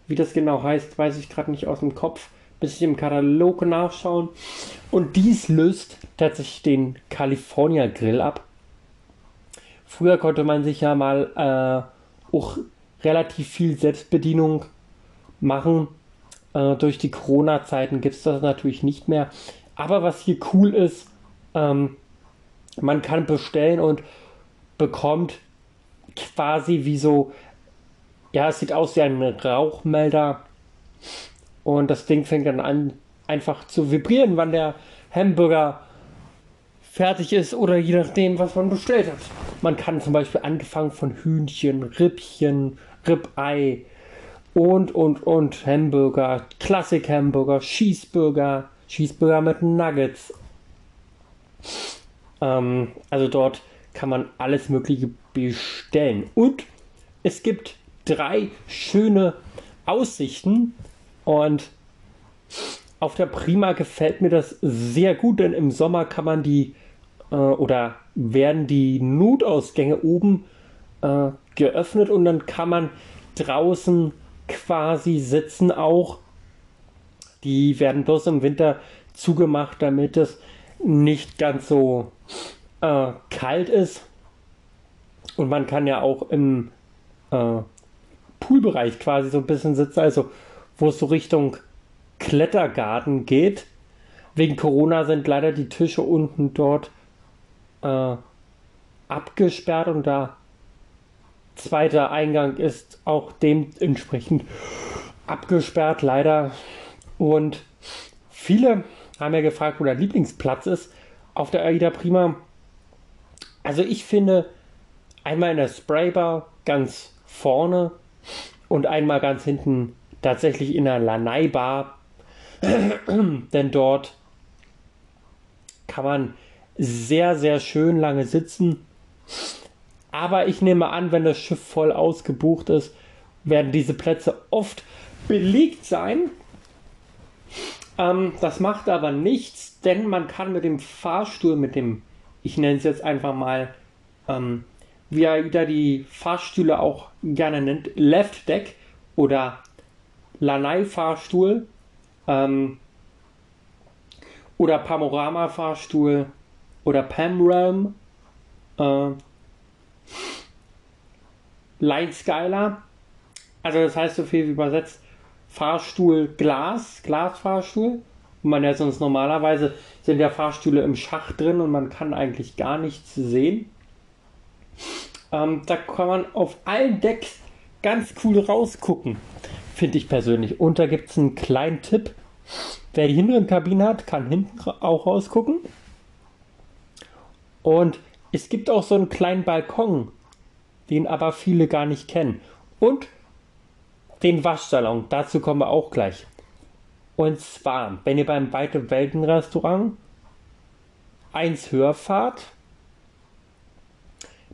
Wie das genau heißt, weiß ich gerade nicht aus dem Kopf. Bis ich im Katalog nachschauen. Und dies löst tatsächlich den California Grill ab. Früher konnte man sich ja mal äh, auch relativ viel Selbstbedienung machen. Äh, durch die Corona-Zeiten gibt es das natürlich nicht mehr. Aber was hier cool ist, ähm, man kann bestellen und bekommt quasi wie so, ja, es sieht aus wie ein Rauchmelder. Und das Ding fängt dann an, einfach zu vibrieren, wann der Hamburger fertig ist oder je nachdem, was man bestellt hat. Man kann zum Beispiel angefangen von Hühnchen, Rippchen, Ribei und, und, und Hamburger, Klassik-Hamburger, Schießburger, Cheeseburger mit Nuggets. Ähm, also dort kann man alles Mögliche bestellen. Und es gibt drei schöne Aussichten Und auf der Prima gefällt mir das sehr gut, denn im Sommer kann man die äh, oder werden die Notausgänge oben äh, geöffnet und dann kann man draußen quasi sitzen auch. Die werden bloß im Winter zugemacht, damit es nicht ganz so äh, kalt ist. Und man kann ja auch im äh, Poolbereich quasi so ein bisschen sitzen, also wo es so Richtung Klettergarten geht. Wegen Corona sind leider die Tische unten dort äh, abgesperrt und da zweiter Eingang ist auch dementsprechend abgesperrt, leider. Und viele haben ja gefragt, wo der Lieblingsplatz ist auf der AIDA Prima. Also ich finde einmal in der Spraybar ganz vorne und einmal ganz hinten tatsächlich in der Lanai Bar. Denn dort kann man sehr, sehr schön lange sitzen. Aber ich nehme an, wenn das Schiff voll ausgebucht ist, werden diese Plätze oft belegt sein. Ähm, das macht aber nichts, denn man kann mit dem Fahrstuhl, mit dem, ich nenne es jetzt einfach mal, ähm, wie AIDA die Fahrstühle auch gerne nennt, Left Deck oder Lanai-Fahrstuhl ähm, oder Panorama-Fahrstuhl oder Pamram, äh, Skylar, also das heißt so viel wie übersetzt Fahrstuhl Glas, Glasfahrstuhl. Und man ja sonst normalerweise sind ja Fahrstühle im Schacht drin und man kann eigentlich gar nichts sehen. Ähm, da kann man auf allen Decks ganz cool rausgucken, finde ich persönlich. Und da gibt es einen kleinen Tipp. Wer die hinteren Kabinen hat, kann hinten auch rausgucken. Und es gibt auch so einen kleinen Balkon, den aber viele gar nicht kennen. Und den Waschsalon, dazu kommen wir auch gleich. Und zwar, wenn ihr beim Weite Welten Restaurant eins höher fahrt,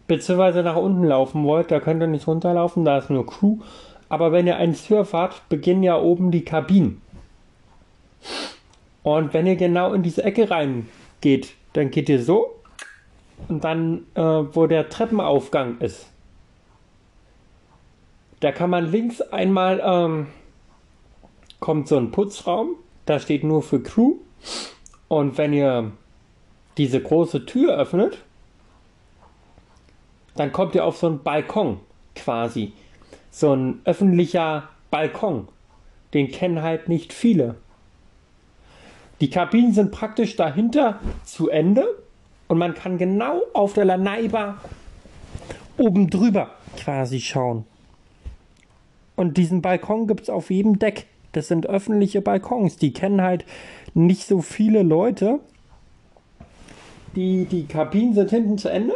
beziehungsweise nach unten laufen wollt, da könnt ihr nicht runterlaufen, da ist nur Crew. Aber wenn ihr eins höher fahrt, beginnen ja oben die Kabinen. Und wenn ihr genau in diese Ecke reingeht, dann geht ihr so und dann, äh, wo der Treppenaufgang ist, da kann man links einmal, ähm, kommt so ein Putzraum, da steht nur für Crew. Und wenn ihr diese große Tür öffnet, dann kommt ihr auf so einen Balkon quasi. So ein öffentlicher Balkon. Den kennen halt nicht viele. Die Kabinen sind praktisch dahinter zu Ende und man kann genau auf der Lanaiba oben drüber quasi schauen. Und diesen Balkon gibt es auf jedem Deck. Das sind öffentliche Balkons. Die kennen halt nicht so viele Leute. Die, die Kabinen sind hinten zu Ende.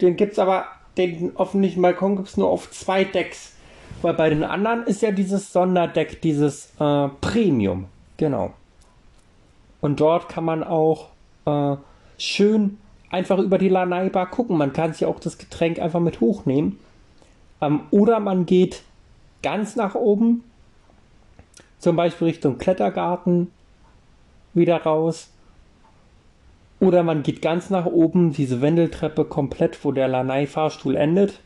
Den gibt es aber, den öffentlichen Balkon gibt es nur auf zwei Decks. Weil bei den anderen ist ja dieses Sonderdeck, dieses äh, Premium. Genau. Und dort kann man auch äh, schön einfach über die Lanai Bar gucken. Man kann sich auch das Getränk einfach mit hochnehmen. Ähm, oder man geht ganz nach oben, zum Beispiel Richtung Klettergarten, wieder raus. Oder man geht ganz nach oben, diese Wendeltreppe komplett, wo der Lanai-Fahrstuhl endet.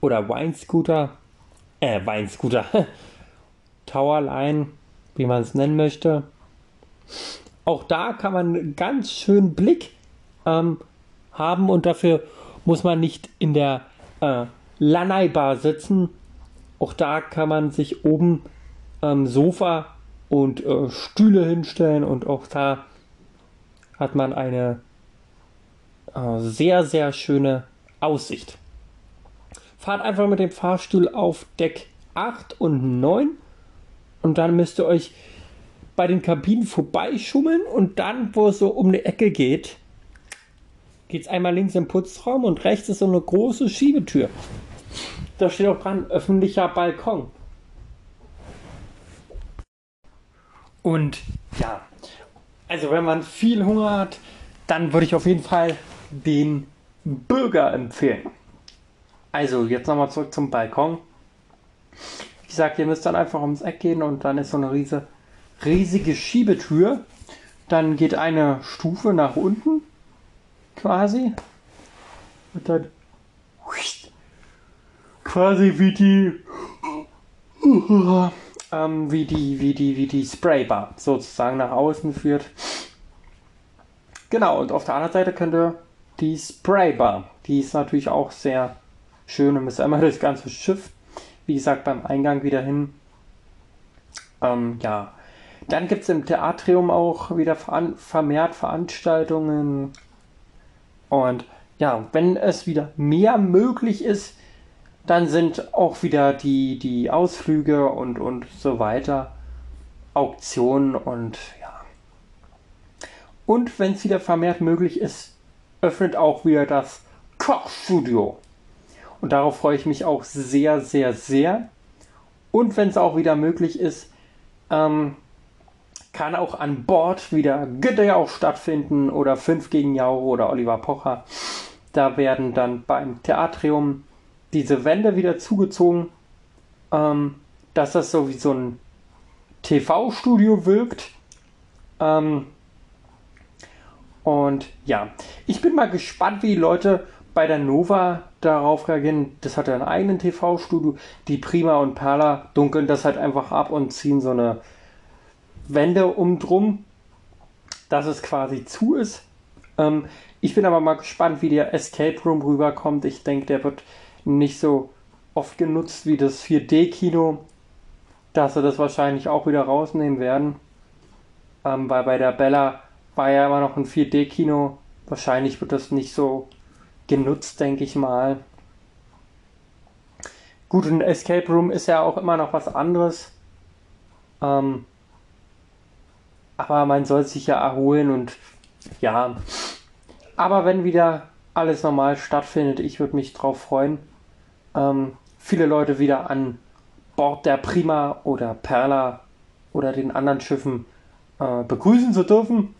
Oder Weinscooter, äh, Weinscooter, Towerline, wie man es nennen möchte. Auch da kann man einen ganz schönen Blick ähm, haben und dafür muss man nicht in der äh, Lanai Bar sitzen. Auch da kann man sich oben ähm, Sofa und äh, Stühle hinstellen und auch da hat man eine äh, sehr, sehr schöne Aussicht. Fahrt einfach mit dem Fahrstuhl auf Deck 8 und 9 und dann müsst ihr euch bei den Kabinen vorbeischummeln und dann, wo es so um die Ecke geht, geht es einmal links im Putzraum und rechts ist so eine große Schiebetür. Da steht auch dran, öffentlicher Balkon. Und ja, also wenn man viel Hunger hat, dann würde ich auf jeden Fall den Burger empfehlen. Also jetzt nochmal zurück zum Balkon. gesagt, ihr müsst dann einfach ums Eck gehen und dann ist so eine riese, riesige Schiebetür. Dann geht eine Stufe nach unten quasi. Und dann quasi wie die ähm, wie die wie die wie die Spraybar sozusagen nach außen führt. Genau, und auf der anderen Seite könnt ihr die Spraybar. Die ist natürlich auch sehr schön und ist einmal das ganze Schiff. Wie gesagt, beim Eingang wieder hin. Ähm, ja. Dann gibt es im Theatrium auch wieder vermehrt Veranstaltungen. Und ja, wenn es wieder mehr möglich ist, dann sind auch wieder die, die Ausflüge und, und so weiter, Auktionen und ja. Und wenn es wieder vermehrt möglich ist, öffnet auch wieder das Kochstudio. Und darauf freue ich mich auch sehr, sehr, sehr. Und wenn es auch wieder möglich ist, ähm, kann auch an Bord wieder Gütte auch stattfinden oder 5 gegen Jauro oder Oliver Pocher. Da werden dann beim Theatrium diese Wände wieder zugezogen, ähm, dass das so wie so ein TV-Studio wirkt. Ähm, und ja, ich bin mal gespannt, wie Leute bei der Nova darauf reagieren. Das hat ja einen eigenen TV-Studio. Die Prima und Perla dunkeln das halt einfach ab und ziehen so eine Wände um drum, dass es quasi zu ist. Ähm, ich bin aber mal gespannt, wie der Escape Room rüberkommt. Ich denke, der wird nicht so oft genutzt wie das 4D-Kino, dass sie das wahrscheinlich auch wieder rausnehmen werden. Ähm, weil bei der Bella war ja immer noch ein 4D-Kino. Wahrscheinlich wird das nicht so genutzt, denke ich mal. Gut, ein Escape Room ist ja auch immer noch was anderes. Ähm, aber man soll sich ja erholen und ja. Aber wenn wieder alles normal stattfindet, ich würde mich drauf freuen, ähm, viele Leute wieder an Bord der Prima oder Perla oder den anderen Schiffen äh, begrüßen zu dürfen.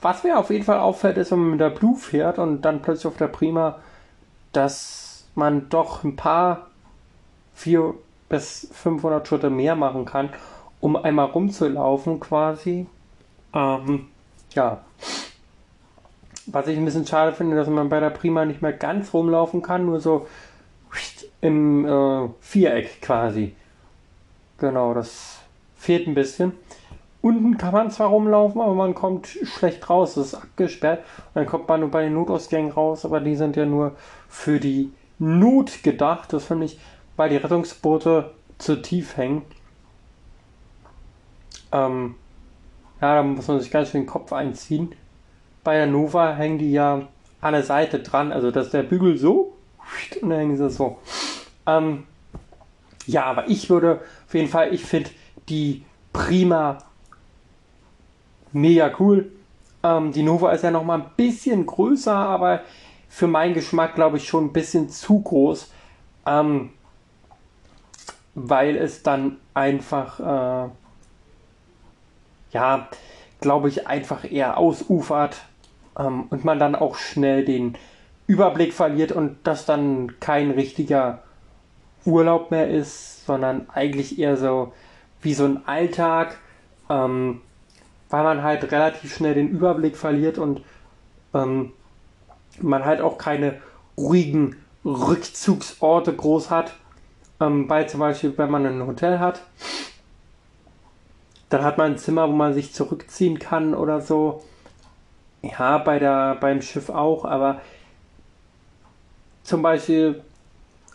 Was mir auf jeden Fall auffällt, ist, wenn man mit der Blue fährt und dann plötzlich auf der Prima, dass man doch ein paar 400 bis 500 Schritte mehr machen kann, um einmal rumzulaufen quasi. Ähm, ja. Was ich ein bisschen schade finde, dass man bei der Prima nicht mehr ganz rumlaufen kann, nur so im äh, Viereck quasi. Genau, das fehlt ein bisschen. Unten kann man zwar rumlaufen, aber man kommt schlecht raus. Das ist abgesperrt. Und dann kommt man nur bei den Notausgängen raus, aber die sind ja nur für die Not gedacht. Das finde ich, weil die Rettungsboote zu tief hängen. Ähm, ja, da muss man sich ganz schön den Kopf einziehen. Bei der Nova hängen die ja an der Seite dran. Also, dass der Bügel so und dann hängen sie so. Ähm, ja, aber ich würde auf jeden Fall, ich finde die prima mega cool. Ähm, die Nova ist ja noch mal ein bisschen größer, aber für meinen Geschmack glaube ich schon ein bisschen zu groß, ähm, weil es dann einfach, äh, ja, glaube ich, einfach eher ausufert ähm, und man dann auch schnell den Überblick verliert und das dann kein richtiger Urlaub mehr ist, sondern eigentlich eher so wie so ein Alltag. Ähm, weil man halt relativ schnell den Überblick verliert und ähm, man halt auch keine ruhigen Rückzugsorte groß hat. Ähm, bei zum Beispiel, wenn man ein Hotel hat, dann hat man ein Zimmer, wo man sich zurückziehen kann oder so. Ja, bei der, beim Schiff auch, aber zum Beispiel,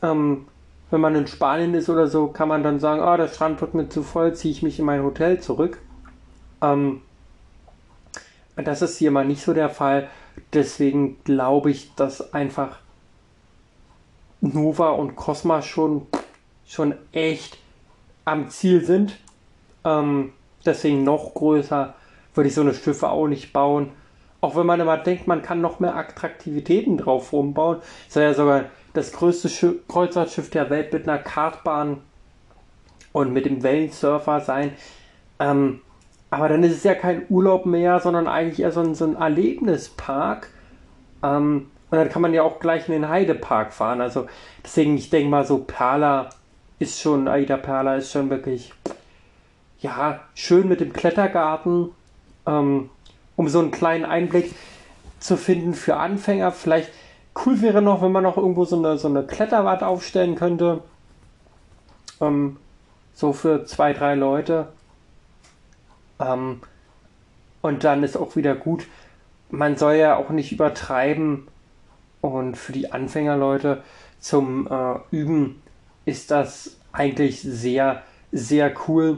ähm, wenn man in Spanien ist oder so, kann man dann sagen, oh, der Strand wird mir zu voll, ziehe ich mich in mein Hotel zurück. Ähm, das ist hier mal nicht so der Fall. Deswegen glaube ich, dass einfach Nova und Cosma schon, schon echt am Ziel sind. Ähm, deswegen noch größer würde ich so eine Schiffe auch nicht bauen. Auch wenn man immer denkt, man kann noch mehr Attraktivitäten drauf rumbauen. Soll ja sogar das größte Schiff, Kreuzfahrtschiff der Welt mit einer Kartbahn und mit dem Wellensurfer sein. Ähm, aber dann ist es ja kein Urlaub mehr, sondern eigentlich eher so ein, so ein Erlebnispark. Ähm, und dann kann man ja auch gleich in den Heidepark fahren. Also deswegen, ich denke mal, so Perla ist schon, Aida Perla ist schon wirklich, ja, schön mit dem Klettergarten, ähm, um so einen kleinen Einblick zu finden für Anfänger. Vielleicht cool wäre noch, wenn man noch irgendwo so eine, so eine Kletterwand aufstellen könnte. Ähm, so für zwei, drei Leute. Ähm, und dann ist auch wieder gut. Man soll ja auch nicht übertreiben. Und für die Anfängerleute zum äh, Üben ist das eigentlich sehr, sehr cool.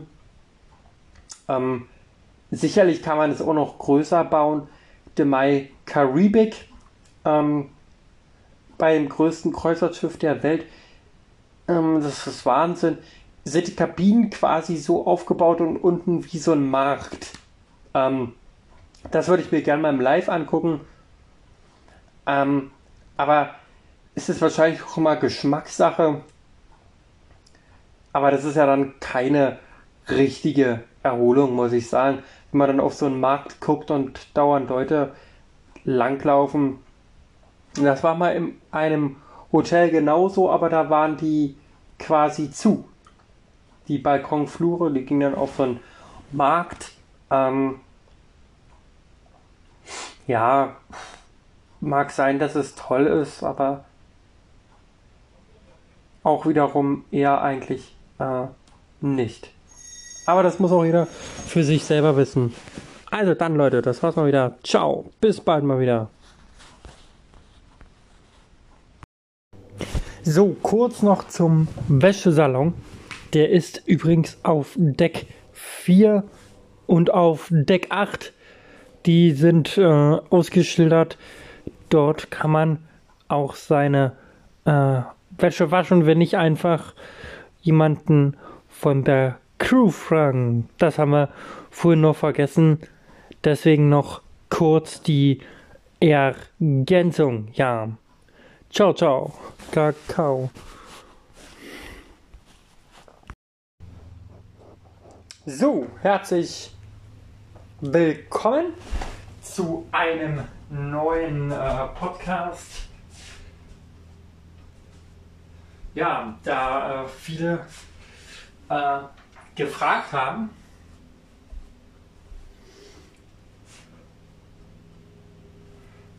Ähm, sicherlich kann man es auch noch größer bauen. The Mai Caribbean ähm, beim größten Kreuzfahrtschiff der Welt. Ähm, das ist Wahnsinn. Sind die Kabinen quasi so aufgebaut und unten wie so ein Markt. Ähm, das würde ich mir gerne mal im Live angucken. Ähm, aber es ist wahrscheinlich auch immer Geschmackssache. Aber das ist ja dann keine richtige Erholung, muss ich sagen. Wenn man dann auf so einen Markt guckt und dauernd Leute langlaufen. Das war mal in einem Hotel genauso, aber da waren die quasi zu. Die Balkonflure, die gingen dann auf so einen Markt. Ähm, ja, mag sein, dass es toll ist, aber auch wiederum eher eigentlich äh, nicht. Aber das muss auch jeder für sich selber wissen. Also dann, Leute, das war's mal wieder. Ciao, bis bald mal wieder. So, kurz noch zum Wäschesalon. Der ist übrigens auf Deck 4 und auf Deck 8. Die sind äh, ausgeschildert. Dort kann man auch seine äh, Wäsche waschen, wenn nicht einfach jemanden von der Crew fragen. Das haben wir vorhin noch vergessen. Deswegen noch kurz die Ergänzung. Ja. Ciao, ciao. Kakao. So, herzlich willkommen zu einem neuen äh, Podcast. Ja, da äh, viele äh, gefragt haben,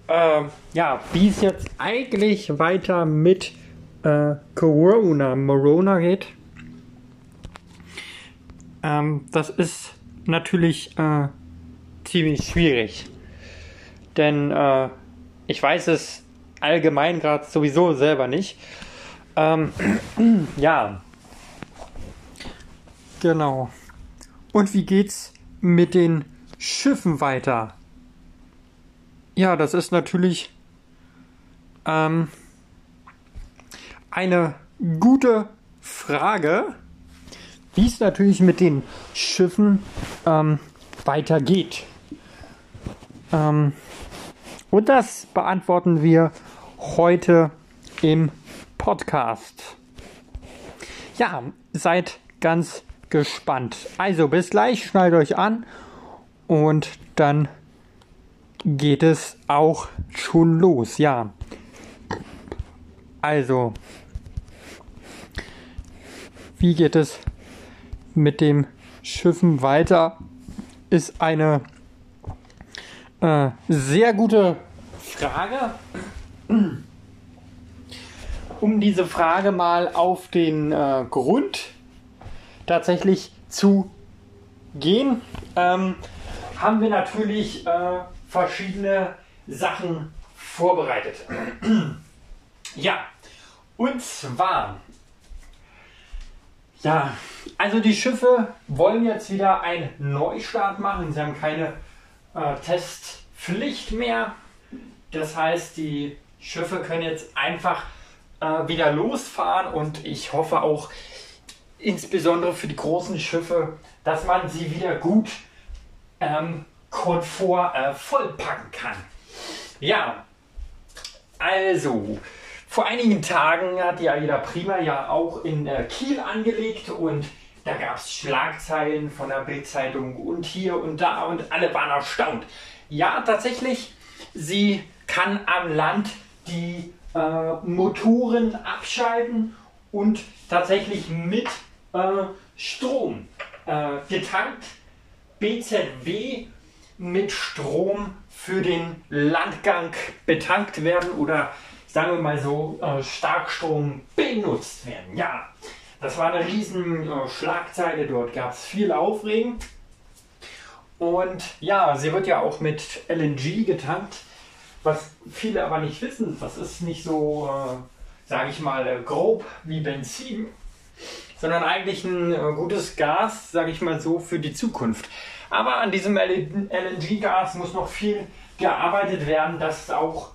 äh, ja, wie es jetzt eigentlich weiter mit äh, Corona, Morona geht. Ähm, das ist natürlich äh, ziemlich schwierig. Denn äh, ich weiß es allgemein gerade sowieso selber nicht. Ähm, ja. Genau. Und wie geht's mit den Schiffen weiter? Ja, das ist natürlich ähm, eine gute Frage, wie es natürlich mit den Schiffen ähm, weitergeht. Ähm, und das beantworten wir heute im Podcast. Ja, seid ganz gespannt. Also bis gleich, schnallt euch an und dann geht es auch schon los. Ja. Also, wie geht es mit dem Schiffen weiter? Ist eine äh, sehr gute Frage. Um diese Frage mal auf den äh, Grund tatsächlich zu gehen, ähm, haben wir natürlich äh, verschiedene Sachen vorbereitet. ja, und zwar, ja, also die Schiffe wollen jetzt wieder einen Neustart machen. Sie haben keine äh, Testpflicht mehr. Das heißt, die Schiffe können jetzt einfach äh, wieder losfahren und ich hoffe auch insbesondere für die großen Schiffe, dass man sie wieder gut ähm, Komfort äh, vollpacken kann. Ja, also vor einigen Tagen hat die Aida Prima ja auch in äh, Kiel angelegt und da gab es Schlagzeilen von der Bildzeitung und hier und da und alle waren erstaunt. Ja, tatsächlich, sie kann am Land die äh, Motoren abschalten und tatsächlich mit Strom äh, getankt. BZW mit Strom für den Landgang betankt werden oder sagen wir mal so äh, Starkstrom benutzt werden. Ja, das war eine riesen äh, Schlagzeile, dort gab es viel Aufregen. Und ja, sie wird ja auch mit LNG getankt, was viele aber nicht wissen. Das ist nicht so, äh, sage ich mal, äh, grob wie Benzin, sondern eigentlich ein äh, gutes Gas, sage ich mal so, für die Zukunft. Aber an diesem LNG-Gas muss noch viel gearbeitet werden, dass es auch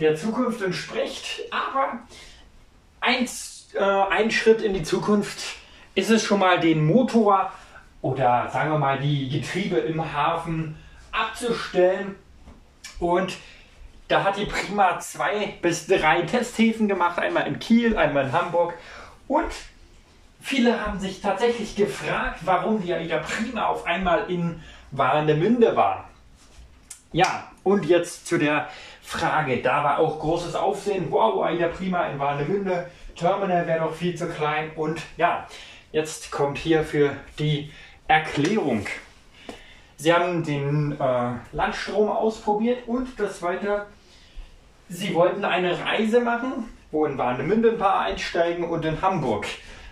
der Zukunft entspricht. Aber ein, äh, ein Schritt in die Zukunft ist es schon mal, den Motor oder sagen wir mal die Getriebe im Hafen abzustellen. Und da hat die Prima zwei bis drei Testhäfen gemacht, einmal in Kiel, einmal in Hamburg. Und viele haben sich tatsächlich gefragt, warum die AIDA Prima auf einmal in Warnemünde war. Ja, und jetzt zu der Frage. Da war auch großes Aufsehen. Wow, AIDA Prima in Warnemünde. Terminal wäre noch viel zu klein. Und ja, jetzt kommt hier für die Erklärung. Sie haben den äh, Landstrom ausprobiert und das zweite, Sie wollten eine Reise machen, wo in Warnemünde ein paar einsteigen und in Hamburg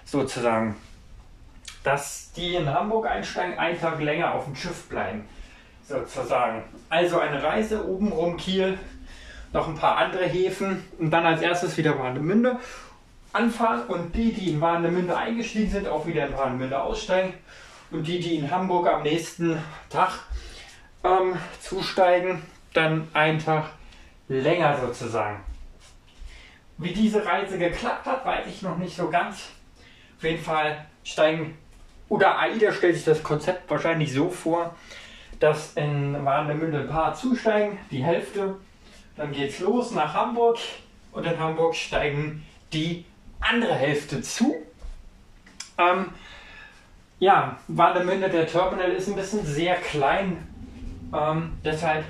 sozusagen. Dass die in Hamburg einsteigen, einen Tag länger auf dem Schiff bleiben, sozusagen. Also eine Reise obenrum Kiel, noch ein paar andere Häfen und dann als erstes wieder Warnemünde anfahren und die, die in Warnemünde eingestiegen sind, auch wieder in Warnemünde aussteigen und die, die in Hamburg am nächsten Tag ähm, zusteigen, dann einen Tag länger sozusagen. Wie diese Reise geklappt hat, weiß ich noch nicht so ganz. Auf jeden Fall steigen, oder AIDA stellt sich das Konzept wahrscheinlich so vor, dass in Warnemünde ein paar zusteigen, die Hälfte. Dann geht's los nach Hamburg und in Hamburg steigen die andere Hälfte zu. Ähm, ja, Warnemünde, der Terminal ist ein bisschen sehr klein. Ähm, deshalb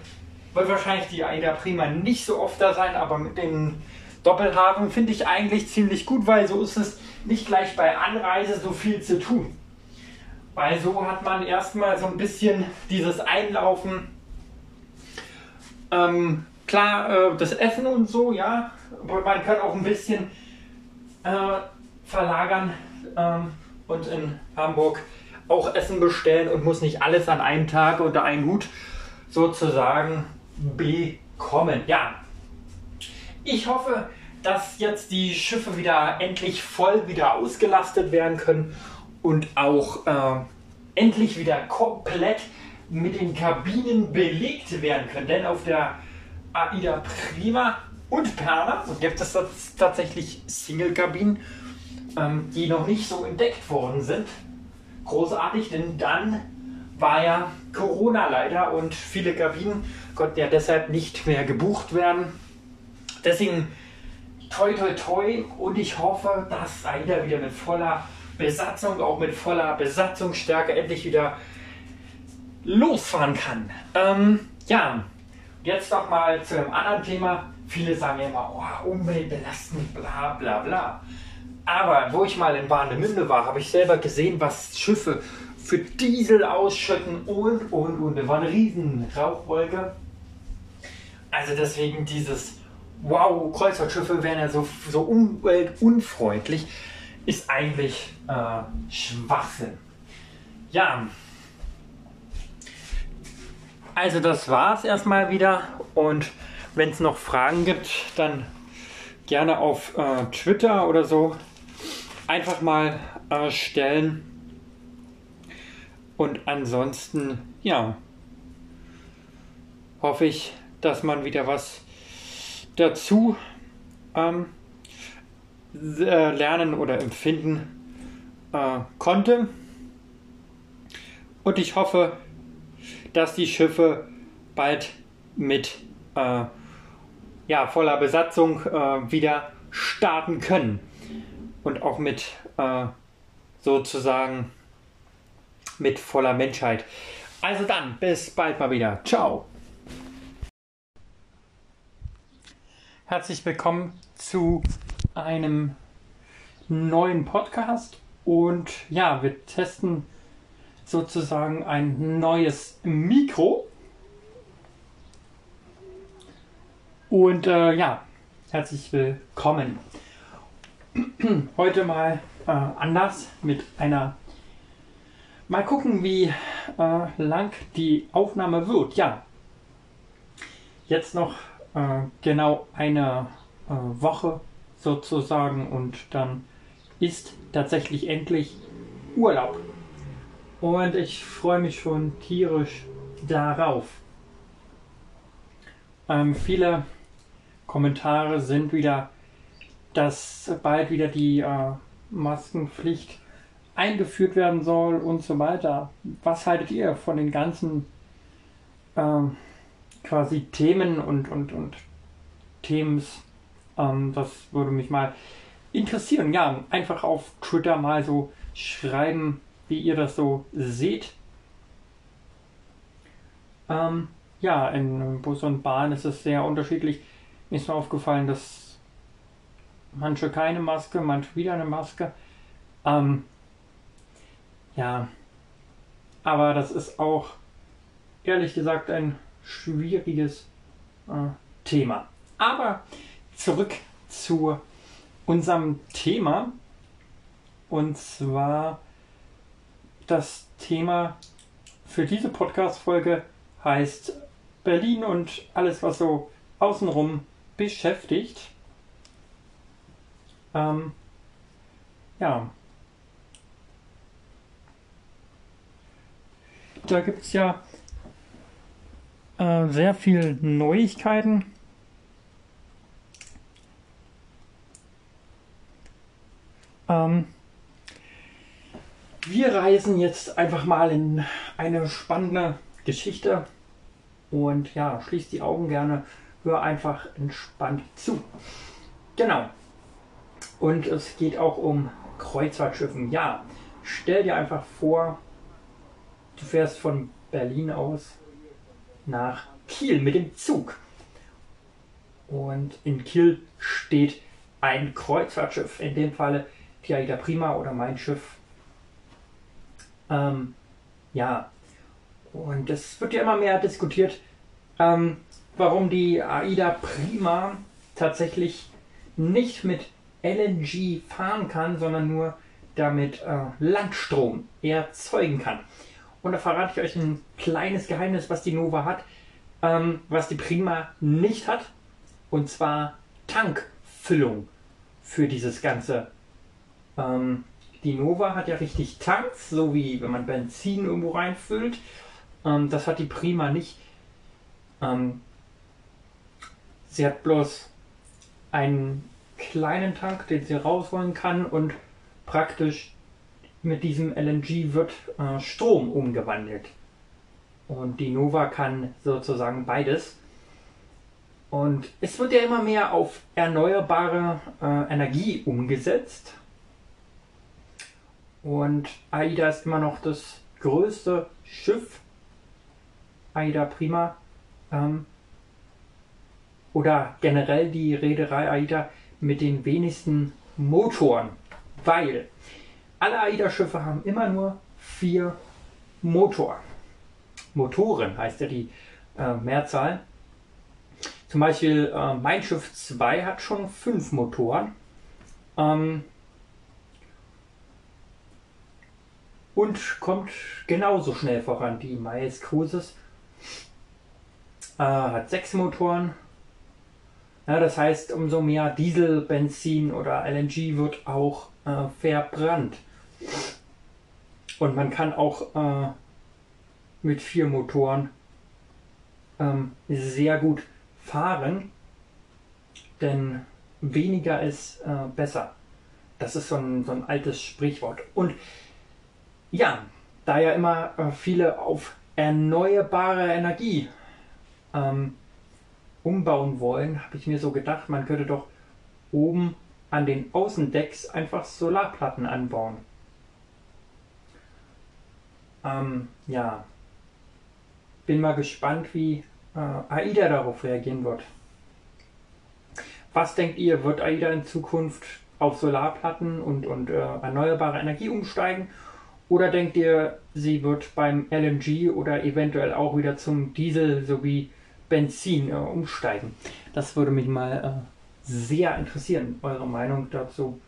wird wahrscheinlich die AIDA Prima nicht so oft da sein, aber mit den Doppelhafen finde ich eigentlich ziemlich gut, weil so ist es nicht gleich bei Anreise so viel zu tun. Weil so hat man erstmal so ein bisschen dieses Einlaufen. Ähm, klar, äh, das Essen und so, ja, aber man kann auch ein bisschen äh, verlagern ähm, und in Hamburg auch Essen bestellen und muss nicht alles an einem Tag unter einen Hut sozusagen bekommen. Ja, ich hoffe, dass jetzt die Schiffe wieder endlich voll wieder ausgelastet werden können und auch äh, endlich wieder komplett mit den Kabinen belegt werden können. Denn auf der AIDA Prima und Perla gibt es tats- tatsächlich Single-Kabinen, ähm, die noch nicht so entdeckt worden sind. Großartig, denn dann war ja Corona leider und viele Kabinen konnten ja deshalb nicht mehr gebucht werden. Deswegen toi toi toi und ich hoffe, dass AIDA wieder mit voller Besatzung, auch mit voller Besatzungsstärke endlich wieder losfahren kann. Ähm, ja, jetzt noch mal zu einem anderen Thema. Viele sagen ja immer, oh, umweltbelastend, bla bla bla. Aber wo ich mal in Warnemünde war, habe ich selber gesehen, was Schiffe für Diesel ausschütten und, und, und. Da war eine riesen Rauchwolke. Also deswegen dieses, wow, Kreuzfahrtschiffe wären ja so, so umweltunfreundlich, ist eigentlich äh, Schwachsinn. Ja, also das war's erstmal wieder und wenn es noch Fragen gibt, dann gerne auf äh, Twitter oder so einfach mal äh, stellen. Und ansonsten, ja, hoffe ich, dass man wieder was dazu ähm, äh, lernen oder empfinden äh, konnte. Und ich hoffe, dass die Schiffe bald mit äh, ja, voller Besatzung äh, wieder starten können. Und auch mit äh, sozusagen mit voller Menschheit. Also dann, bis bald mal wieder. Ciao. Herzlich willkommen zu einem neuen Podcast und ja, wir testen sozusagen ein neues Mikro. Und äh, ja, herzlich willkommen. Heute mal äh, anders mit einer. Mal gucken, wie äh, lang die Aufnahme wird. Ja, jetzt noch äh, genau eine äh, Woche sozusagen und dann ist tatsächlich endlich Urlaub. Und ich freue mich schon tierisch darauf. Ähm, viele Kommentare sind wieder, dass bald wieder die äh, Maskenpflicht eingeführt werden soll und so weiter. Was haltet ihr von den ganzen ähm, quasi Themen und, und, und Themes? Ähm, das würde mich mal interessieren. Ja, einfach auf Twitter mal so schreiben, wie ihr das so seht. Ähm, ja, in Bus und Bahn ist es sehr unterschiedlich. Mir ist mir aufgefallen, dass manche keine Maske, manche wieder eine Maske. Ähm, ja, aber das ist auch ehrlich gesagt ein schwieriges äh, Thema. Aber zurück zu unserem Thema. Und zwar das Thema für diese Podcast-Folge heißt Berlin und alles, was so außenrum beschäftigt. Ähm, ja. Da gibt es ja äh, sehr viel Neuigkeiten. Ähm, wir reisen jetzt einfach mal in eine spannende Geschichte und ja, schließ die Augen gerne, hör einfach entspannt zu. Genau. Und es geht auch um Kreuzfahrtschiffen. Ja, stell dir einfach vor, du fährst von Berlin aus nach Kiel mit dem Zug. Und in Kiel steht ein Kreuzfahrtschiff, in dem Falle die Aida Prima oder mein Schiff. Ähm, ja, und es wird ja immer mehr diskutiert, ähm, warum die Aida Prima tatsächlich nicht mit LNG fahren kann, sondern nur damit äh, Landstrom erzeugen kann. Und da verrate ich euch ein kleines Geheimnis, was die Nova hat, ähm, was die Prima nicht hat. Und zwar Tankfüllung für dieses ganze. Ähm, die Nova hat ja richtig Tanks, so wie wenn man Benzin irgendwo reinfüllt. Ähm, das hat die Prima nicht. Ähm, sie hat bloß einen kleinen Tank, den sie rausholen kann und praktisch mit diesem LNG wird äh, Strom umgewandelt. Und die Nova kann sozusagen beides. Und es wird ja immer mehr auf erneuerbare äh, Energie umgesetzt. Und AIDA ist immer noch das größte Schiff. AIDA Prima. Ähm, oder generell die Reederei AIDA mit den wenigsten Motoren. Weil alle AIDA-Schiffe haben immer nur vier Motor. Motoren heißt ja die äh, Mehrzahl. Zum Beispiel äh, mein Schiff 2 hat schon fünf Motoren. Ähm, und kommt genauso schnell voran. Die Miles Cruises äh, hat sechs Motoren. Ja, das heißt, umso mehr Diesel, Benzin oder LNG wird auch äh, verbrannt. Und man kann auch äh, mit vier Motoren ähm, sehr gut fahren, denn weniger ist äh, besser. Das ist so ein, so ein altes Sprichwort. Und ja, da ja immer äh, viele auf erneuerbare Energie ähm, umbauen wollen, habe ich mir so gedacht, man könnte doch oben an den Außendecks einfach Solarplatten anbauen. Ähm, ja, bin mal gespannt, wie äh, AIDA darauf reagieren wird. Was denkt ihr, wird AIDA in Zukunft auf Solarplatten und, und äh, erneuerbare Energie umsteigen? Oder denkt ihr, sie wird beim LNG oder eventuell auch wieder zum Diesel sowie Benzin äh, umsteigen? Das würde mich mal äh, sehr interessieren, eure Meinung dazu.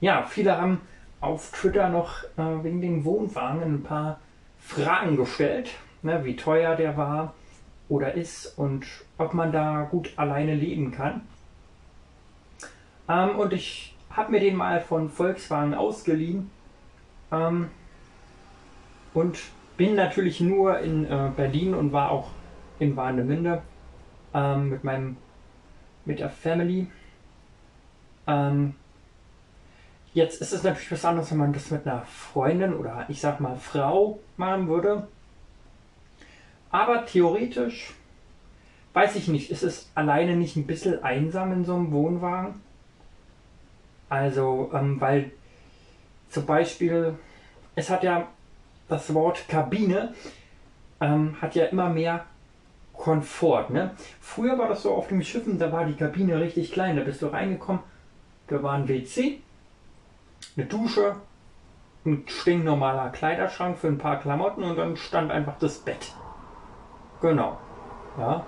Ja, viele haben auf Twitter noch äh, wegen den Wohnwagen ein paar Fragen gestellt, ne, wie teuer der war oder ist und ob man da gut alleine leben kann. Ähm, und ich habe mir den mal von Volkswagen ausgeliehen ähm, und bin natürlich nur in äh, Berlin und war auch in Warnemünde ähm, mit meinem mit der Family. Ähm, jetzt ist es natürlich was anderes, wenn man das mit einer Freundin oder ich sag mal Frau machen würde. Aber theoretisch weiß ich nicht, ist es alleine nicht ein bisschen einsam in so einem Wohnwagen? Also, ähm, weil zum Beispiel, es hat ja das Wort Kabine, ähm, hat ja immer mehr Komfort. Ne? Früher war das so auf den Schiffen, da war die Kabine richtig klein, da bist du reingekommen, da war ein WC, eine Dusche, ein stinknormaler Kleiderschrank für ein paar Klamotten und dann stand einfach das Bett. Genau. Ja.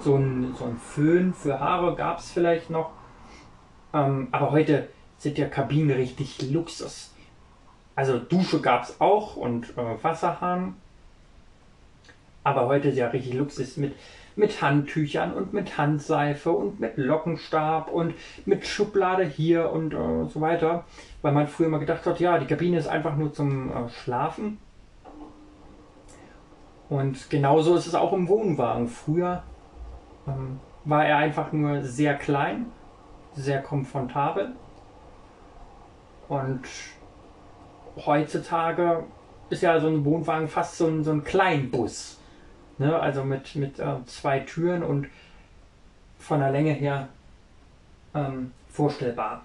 So ein, so ein Föhn für Haare gab es vielleicht noch. Ähm, aber heute sind ja Kabinen richtig Luxus. Also Dusche gab es auch und äh, Wasserhahn. Aber heute ist ja richtig Luxus mit, mit Handtüchern und mit Handseife und mit Lockenstab und mit Schublade hier und äh, so weiter. Weil man früher mal gedacht hat, ja, die Kabine ist einfach nur zum äh, Schlafen. Und genauso ist es auch im Wohnwagen. Früher ähm, war er einfach nur sehr klein, sehr komfortabel. Und heutzutage ist ja so ein Wohnwagen fast so ein, so ein Kleinbus. Ne? Also mit, mit äh, zwei Türen und von der Länge her ähm, vorstellbar.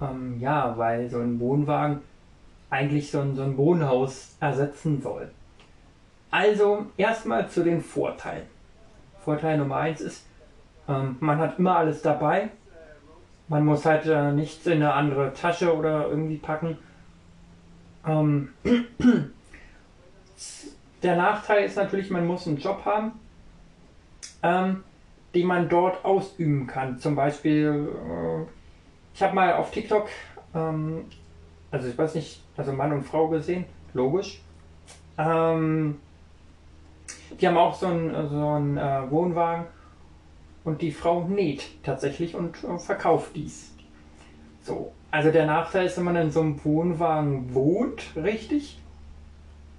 Ähm, ja, weil so ein Wohnwagen eigentlich so ein, so ein Wohnhaus ersetzen soll. Also erstmal zu den Vorteilen. Vorteil Nummer eins ist, ähm, man hat immer alles dabei. Man muss halt äh, nichts in eine andere Tasche oder irgendwie packen. Ähm, der Nachteil ist natürlich, man muss einen Job haben, ähm, den man dort ausüben kann. Zum Beispiel, äh, ich habe mal auf TikTok, ähm, also ich weiß nicht, also Mann und Frau gesehen, logisch. Ähm, die haben auch so einen, so einen äh, Wohnwagen und die Frau näht tatsächlich und äh, verkauft dies. So, also der Nachteil ist, wenn man in so einem Wohnwagen wohnt, richtig,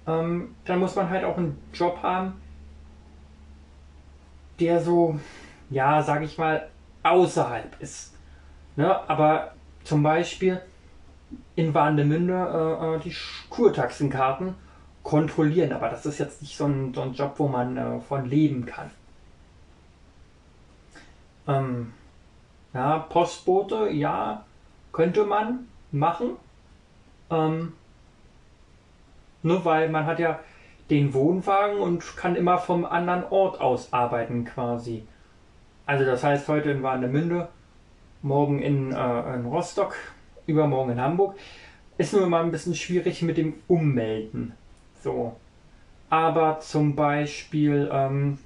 ähm, dann muss man halt auch einen Job haben, der so, ja, sag ich mal, außerhalb ist. Ne? Aber zum Beispiel in Warnemünde äh, äh, die Kurtaxenkarten kontrollieren. Aber das ist jetzt nicht so ein, so ein Job, wo man äh, von leben kann. Ähm, ja, Postbote, ja, könnte man machen. Ähm, nur weil man hat ja den Wohnwagen und kann immer vom anderen Ort aus arbeiten quasi. Also das heißt heute in Warnemünde, morgen in, äh, in Rostock, übermorgen in Hamburg. Ist nur immer ein bisschen schwierig mit dem Ummelden. So. Aber zum Beispiel, ähm,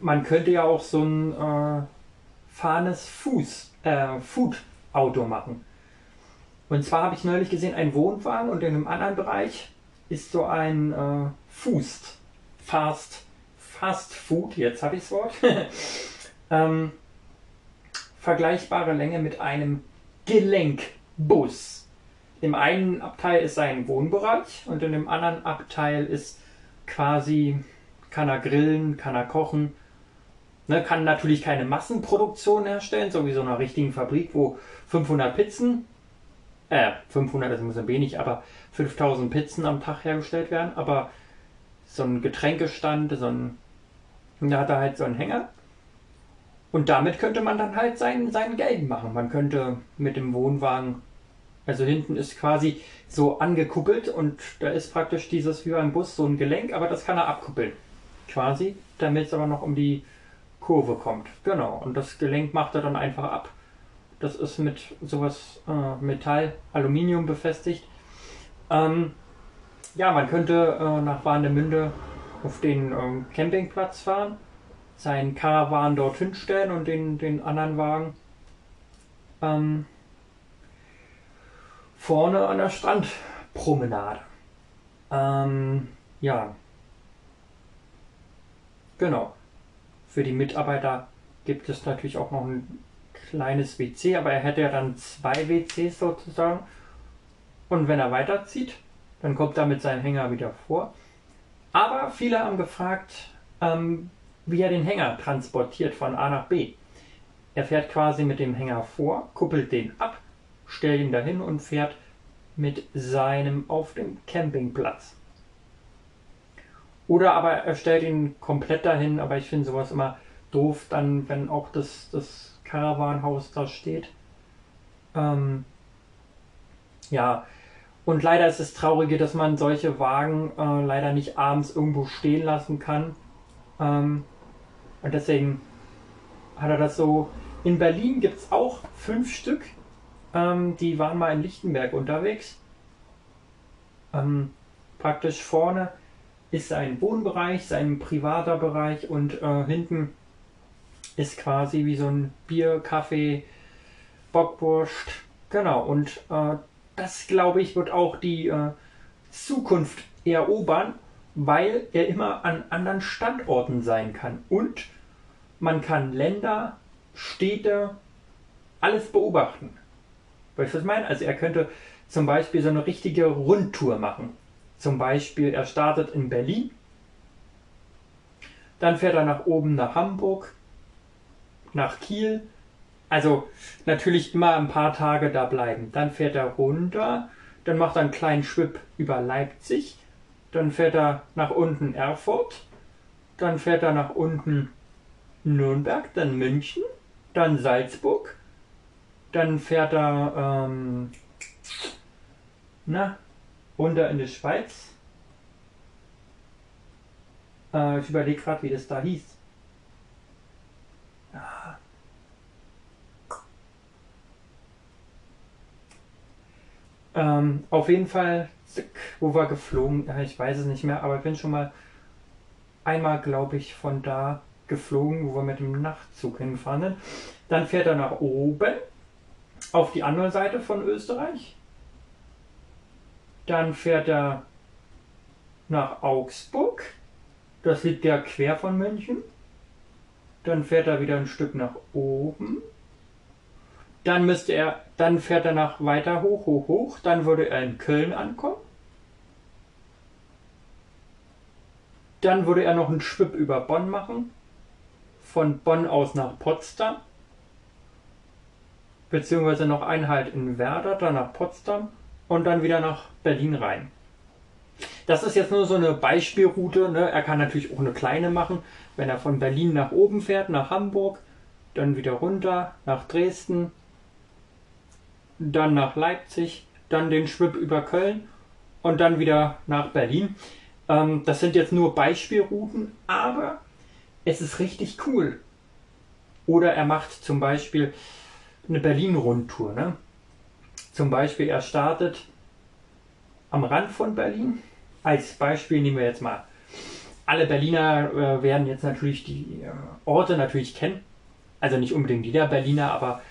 man könnte ja auch so ein äh, fahrendes Fuß, äh, Food-Auto machen. Und zwar habe ich neulich gesehen, ein Wohnwagen und in einem anderen Bereich ist so ein äh, Fuß, Fast, Fast Food, jetzt habe ich das Wort, ähm, vergleichbare Länge mit einem Gelenkbus. Im einen Abteil ist sein Wohnbereich und in dem anderen Abteil ist quasi, kann er grillen, kann er kochen, ne, kann natürlich keine Massenproduktion herstellen, so wie so einer richtigen Fabrik, wo 500 Pizzen, äh, 500 ist ein bisschen wenig, aber 5000 Pizzen am Tag hergestellt werden, aber so ein Getränkestand, so ein, da hat er halt so einen Hänger und damit könnte man dann halt sein, sein Geld machen. Man könnte mit dem Wohnwagen, also hinten ist quasi so angekuppelt und da ist praktisch dieses wie beim Bus so ein Gelenk, aber das kann er abkuppeln. Quasi. damit es aber noch um die Kurve kommt. Genau. Und das Gelenk macht er dann einfach ab. Das ist mit sowas äh, Metall, Aluminium befestigt. Ähm, ja, man könnte äh, nach Warnemünde auf den ähm, Campingplatz fahren, seinen Karawan dorthin stellen und den, den anderen Wagen ähm, vorne an der Strandpromenade. Ähm, ja. Genau. Für die Mitarbeiter gibt es natürlich auch noch ein kleines WC, aber er hätte ja dann zwei WCs sozusagen. Und wenn er weiterzieht, dann kommt er mit seinem Hänger wieder vor. Aber viele haben gefragt, ähm, wie er den Hänger transportiert von A nach B. Er fährt quasi mit dem Hänger vor, kuppelt den ab, stellt ihn dahin und fährt mit seinem auf dem Campingplatz. Oder aber er stellt ihn komplett dahin, aber ich finde sowas immer doof, dann, wenn auch das, das Caravanhaus da steht. Ähm, ja, und leider ist es traurige, dass man solche Wagen äh, leider nicht abends irgendwo stehen lassen kann. Ähm, und deswegen hat er das so. In Berlin gibt es auch fünf Stück. Ähm, die waren mal in Lichtenberg unterwegs. Ähm, praktisch vorne ist sein Wohnbereich, sein privater Bereich und äh, hinten ist quasi wie so ein Bier, Kaffee, Bockwurst. Genau, und äh, das glaube ich wird auch die äh, Zukunft erobern, weil er immer an anderen Standorten sein kann. Und man kann Länder, Städte, alles beobachten. Weißt du, was ich meine? Also er könnte zum Beispiel so eine richtige Rundtour machen. Zum Beispiel, er startet in Berlin, dann fährt er nach oben nach Hamburg, nach Kiel. Also natürlich immer ein paar Tage da bleiben. Dann fährt er runter, dann macht er einen kleinen Schwipp über Leipzig, dann fährt er nach unten Erfurt, dann fährt er nach unten Nürnberg, dann München, dann Salzburg, dann fährt er ähm, na, runter in die Schweiz. Äh, ich überlege gerade, wie das da hieß. Ja. Ähm, auf jeden Fall, wo wir geflogen, ich weiß es nicht mehr, aber ich bin schon mal einmal, glaube ich, von da geflogen, wo wir mit dem Nachtzug hingefahren sind. Dann fährt er nach oben auf die andere Seite von Österreich. Dann fährt er nach Augsburg. Das liegt ja quer von München. Dann fährt er wieder ein Stück nach oben. Dann müsste er, dann fährt er nach weiter hoch, hoch, hoch. Dann würde er in Köln ankommen. Dann würde er noch einen Schwipp über Bonn machen. Von Bonn aus nach Potsdam. Beziehungsweise noch einen Halt in Werder, dann nach Potsdam und dann wieder nach Berlin rein. Das ist jetzt nur so eine Beispielroute. Ne? Er kann natürlich auch eine kleine machen, wenn er von Berlin nach oben fährt, nach Hamburg, dann wieder runter nach Dresden, dann nach Leipzig, dann den Schwipp über Köln und dann wieder nach Berlin. Ähm, das sind jetzt nur Beispielrouten, aber es ist richtig cool. Oder er macht zum Beispiel eine Berlin-Rundtour. Ne? Zum Beispiel, er startet am Rand von Berlin. Als Beispiel nehmen wir jetzt mal. Alle Berliner äh, werden jetzt natürlich die äh, Orte natürlich kennen. Also nicht unbedingt jeder Berliner, aber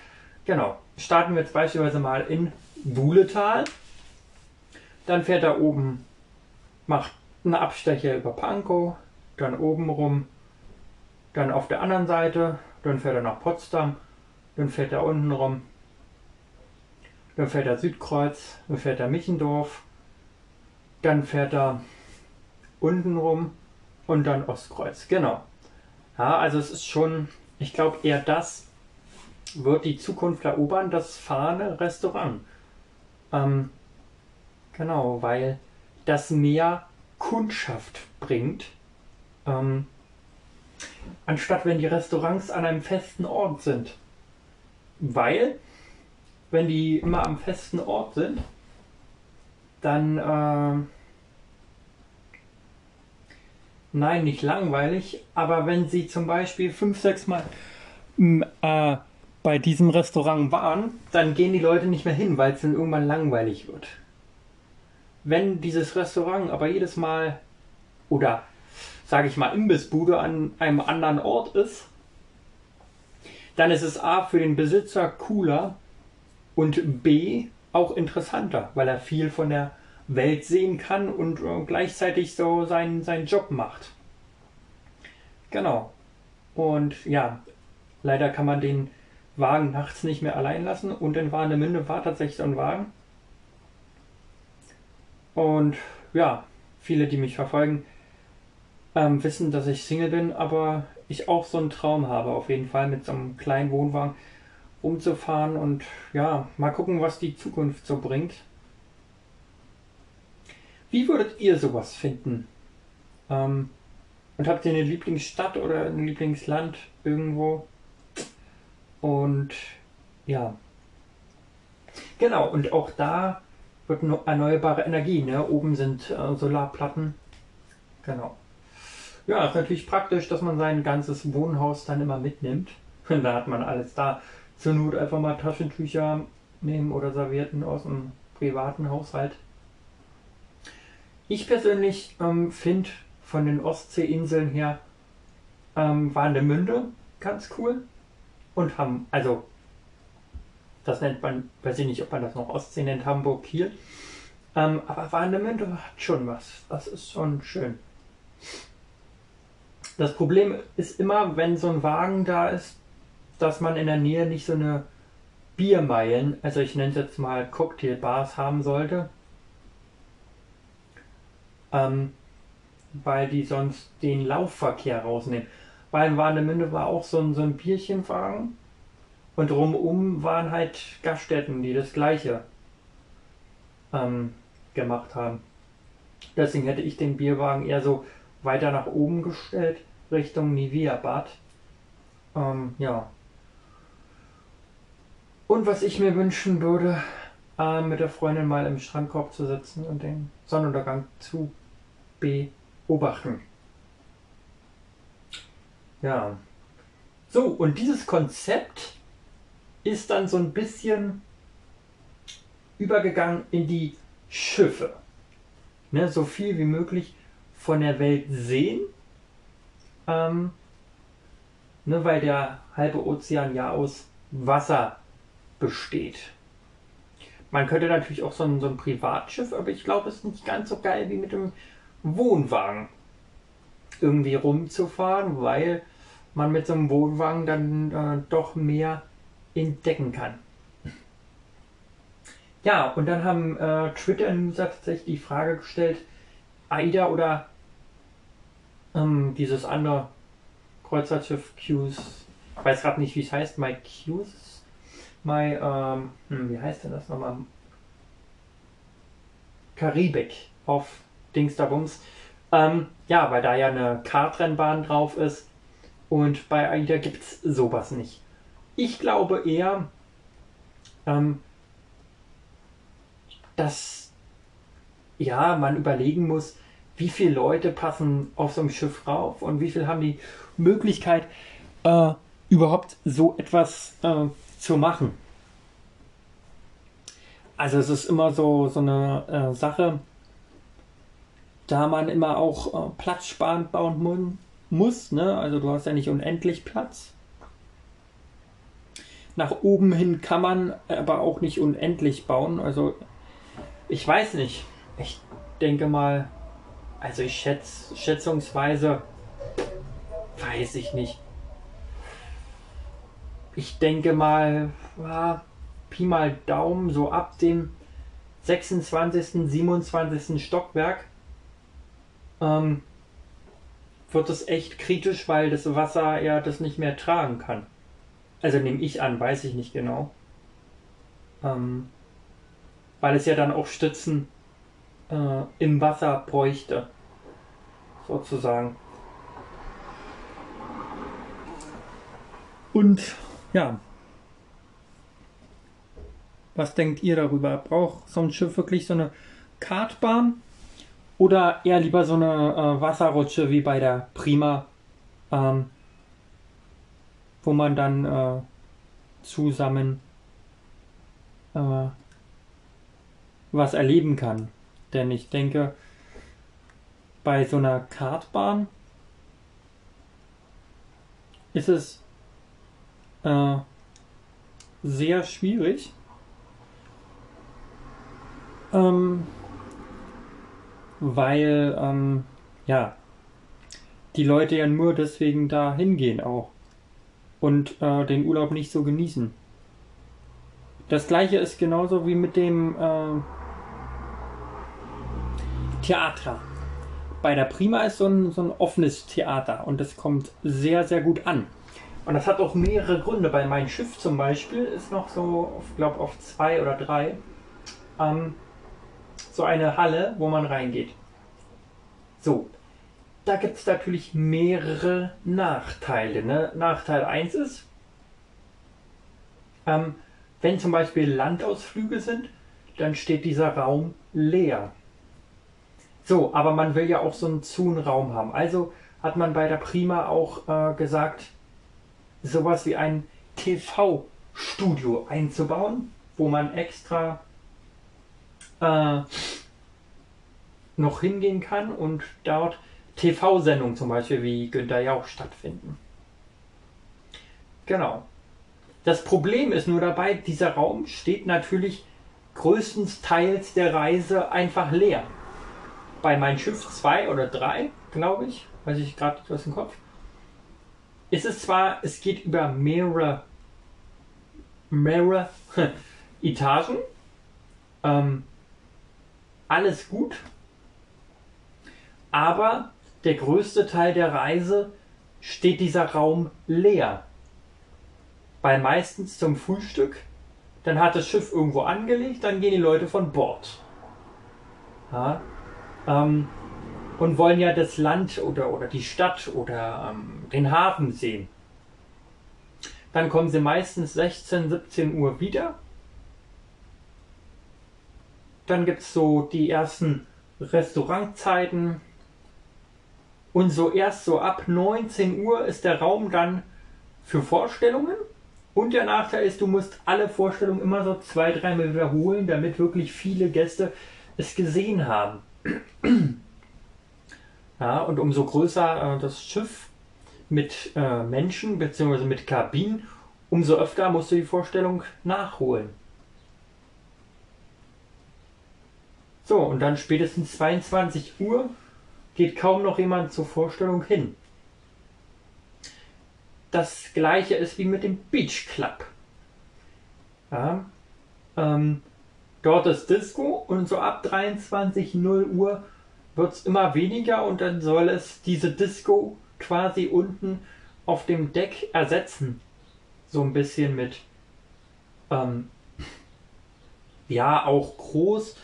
genau. Starten wir jetzt beispielsweise mal in Buhletal. Dann fährt er oben, macht einen Abstecher über Pankow, dann oben rum, dann auf der anderen Seite, dann fährt er nach Potsdam, dann fährt er unten rum, dann fährt er Südkreuz, dann fährt er Michendorf, dann fährt er unten rum und dann Ostkreuz. Genau. Ja, also es ist schon, ich glaube eher das wird die Zukunft erobern, das fahrende Restaurant. Ähm, genau, weil das mehr Kundschaft bringt, ähm, anstatt wenn die Restaurants an einem festen Ort sind. Weil, wenn die immer am festen Ort sind, dann äh, nein, nicht langweilig, aber wenn sie zum Beispiel fünf, sechs Mal m, äh, bei diesem Restaurant waren, dann gehen die Leute nicht mehr hin, weil es dann irgendwann langweilig wird. Wenn dieses Restaurant aber jedes Mal oder sage ich mal Imbissbude an einem anderen Ort ist, dann ist es A für den Besitzer cooler und B auch interessanter, weil er viel von der Welt sehen kann und äh, gleichzeitig so seinen, seinen Job macht. Genau. Und ja, leider kann man den Wagen nachts nicht mehr allein lassen und in Warnemünde war tatsächlich so ein Wagen. Und ja, viele, die mich verfolgen, ähm, wissen, dass ich Single bin, aber ich auch so einen Traum habe, auf jeden Fall mit so einem kleinen Wohnwagen rumzufahren und ja, mal gucken, was die Zukunft so bringt. Wie würdet ihr sowas finden? Ähm, und habt ihr eine Lieblingsstadt oder ein Lieblingsland irgendwo? Und ja. Genau, und auch da wird erneuerbare Energie, ne? Oben sind äh, Solarplatten. Genau. Ja, ist natürlich praktisch, dass man sein ganzes Wohnhaus dann immer mitnimmt. Da hat man alles da. Zur Not einfach mal Taschentücher nehmen oder Servietten aus dem privaten Haushalt. Ich persönlich ähm, finde von den Ostseeinseln her ähm, Warnemünde ganz cool und haben, also das nennt man, weiß ich nicht, ob man das noch Ostsee nennt, Hamburg, Kiel. Ähm, aber Warnemünde hat schon was. Das ist schon schön. Das Problem ist immer, wenn so ein Wagen da ist, dass man in der Nähe nicht so eine Biermeilen, also ich nenne es jetzt mal Cocktailbars haben sollte. Ähm, weil die sonst den Laufverkehr rausnehmen. Weil in Warnemünde war auch so ein, so ein Bierchenwagen und drumum waren halt Gaststätten, die das gleiche ähm, gemacht haben. Deswegen hätte ich den Bierwagen eher so weiter nach oben gestellt, Richtung Nivea-Bad. Ähm, ja. Und was ich mir wünschen würde, äh, mit der Freundin mal im Strandkorb zu sitzen und den Sonnenuntergang zu beobachten. Ja. So, und dieses Konzept ist dann so ein bisschen übergegangen in die Schiffe. Ne, so viel wie möglich von der Welt sehen, ähm, ne, weil der halbe Ozean ja aus Wasser besteht. Man könnte natürlich auch so ein, so ein Privatschiff, aber ich glaube, es ist nicht ganz so geil wie mit dem Wohnwagen irgendwie rumzufahren, weil man mit so einem Wohnwagen dann äh, doch mehr entdecken kann. Ja, und dann haben äh, Twitter-User tatsächlich die Frage gestellt, AIDA oder ähm, dieses andere Kreuzfahrtschiff Q's, ich weiß gerade nicht, wie es heißt, My Q's, My, ähm, hm, wie heißt denn das nochmal? Karibik auf Dingsterbums. Ähm, ja, weil da ja eine Kartrennbahn drauf ist und bei AIDA gibt es sowas nicht. Ich glaube eher, ähm, dass ja, man überlegen muss, wie viele Leute passen auf so einem Schiff rauf und wie viel haben die Möglichkeit, äh, überhaupt so etwas äh, zu machen. Also es ist immer so, so eine äh, Sache, da man immer auch äh, platzsparend bauen mu muss. Ne? Also du hast ja nicht unendlich Platz. Nach oben hin kann man aber auch nicht unendlich bauen. Also ich weiß nicht. Ich denke mal, also ich schätze, schätzungsweise, weiß ich nicht. Ich denke mal, ja, Pi mal Daumen, so ab dem 26., 27. Stockwerk ähm, wird es echt kritisch, weil das Wasser ja das nicht mehr tragen kann. Also nehme ich an, weiß ich nicht genau. Ähm, weil es ja dann auch Stützen äh, im Wasser bräuchte. Sozusagen. Und ja. Was denkt ihr darüber? Braucht so ein Schiff wirklich so eine Kartbahn? Oder eher lieber so eine äh, Wasserrutsche wie bei der Prima, ähm, wo man dann äh, zusammen äh, was erleben kann. Denn ich denke, bei so einer Kartbahn ist es äh, sehr schwierig. Ähm, weil, ähm, ja, die Leute ja nur deswegen da hingehen auch und äh, den Urlaub nicht so genießen. Das gleiche ist genauso wie mit dem äh, Theater. Bei der Prima ist so ein, so ein offenes Theater und das kommt sehr, sehr gut an. Und das hat auch mehrere Gründe. Bei meinem Schiff zum Beispiel ist noch so, ich glaube auf zwei oder drei, ähm, so eine Halle, wo man reingeht. So, da gibt es natürlich mehrere Nachteile. Ne? Nachteil 1 ist, ähm, wenn zum Beispiel Landausflüge sind, dann steht dieser Raum leer. So, aber man will ja auch so einen Zoom-Raum haben. Also hat man bei der Prima auch äh, gesagt, sowas wie ein TV-Studio einzubauen, wo man extra äh, noch hingehen kann und dort TV-Sendungen zum Beispiel wie Günther Jauch stattfinden. Genau. Das Problem ist nur dabei, dieser Raum steht natürlich größtenteils der Reise einfach leer. Bei meinem Schiff 2 oder 3, glaube ich, weiß ich gerade aus dem Kopf, ist es zwar, es geht über mehrere, mehrere Etagen, ähm, alles gut, aber der größte Teil der Reise steht dieser Raum leer. Weil meistens zum Frühstück, dann hat das Schiff irgendwo angelegt, dann gehen die Leute von Bord. Ja, ähm, und wollen ja das Land oder, oder die Stadt oder ähm, den Hafen sehen. Dann kommen sie meistens 16, 17 Uhr wieder. Dann gibt es so die ersten Restaurantzeiten. Und so erst so ab 19 Uhr ist der Raum dann für Vorstellungen. Und der Nachteil ist, du musst alle Vorstellungen immer so zwei, dreimal wiederholen, damit wirklich viele Gäste es gesehen haben. Ja, und umso größer äh, das Schiff mit äh, Menschen bzw. mit Kabinen, umso öfter musst du die Vorstellung nachholen. So, und dann spätestens 22 Uhr geht kaum noch jemand zur Vorstellung hin. Das gleiche ist wie mit dem Beach Club. Ja, ähm, dort ist Disco und so ab 23.0 Uhr wird es immer weniger und dann soll es diese Disco quasi unten auf dem Deck ersetzen. So ein bisschen mit, ähm, ja, auch groß,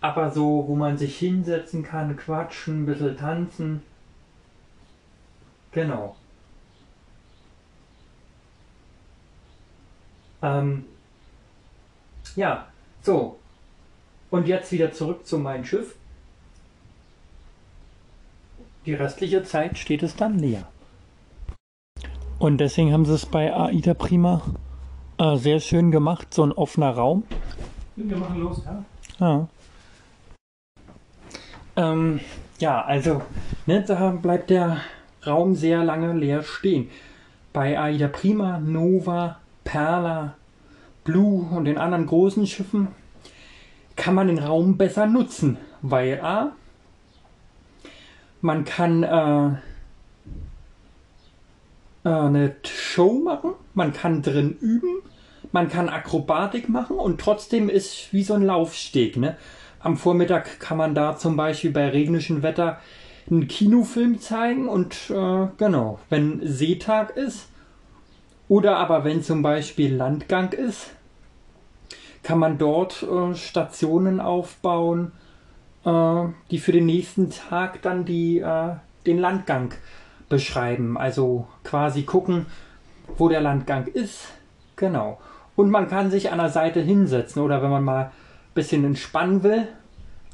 aber so, wo man sich hinsetzen kann, quatschen, ein bisschen tanzen. Genau. Ähm, ja, so. Und jetzt wieder zurück zu meinem Schiff. Die restliche Zeit steht es dann leer. Und deswegen haben sie es bei AIDA Prima äh, sehr schön gemacht, so ein offener Raum. Wir machen los, ja? Ja. Ähm, ja, also, ne, da bleibt der Raum sehr lange leer stehen. Bei AIDA Prima, Nova, Perla, Blue und den anderen großen Schiffen kann man den Raum besser nutzen, weil A, man kann äh, äh, eine Show machen, man kann drin üben, man kann Akrobatik machen und trotzdem ist wie so ein Laufsteg. Ne? Am Vormittag kann man da zum Beispiel bei regnischem Wetter einen Kinofilm zeigen und äh, genau, wenn Seetag ist oder aber wenn zum Beispiel Landgang ist, kann man dort äh, Stationen aufbauen, äh, die für den nächsten Tag dann die, äh, den Landgang beschreiben. Also quasi gucken, wo der Landgang ist. Genau. Und man kann sich an der Seite hinsetzen oder wenn man mal ein bisschen entspannen will,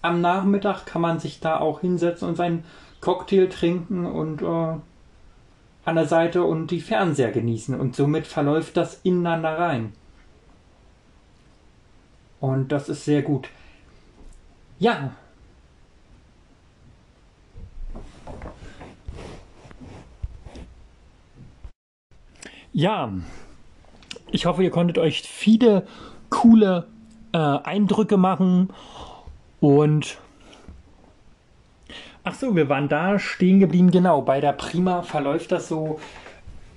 am Nachmittag kann man sich da auch hinsetzen und seinen Cocktail trinken und äh, an der Seite und die Fernseher genießen. Und somit verläuft das ineinander rein. Und das ist sehr gut. Ja. Ja, ich hoffe, ihr konntet euch viele coole äh, Eindrücke machen und ach so, wir waren da stehen geblieben, genau. Bei der Prima verläuft das so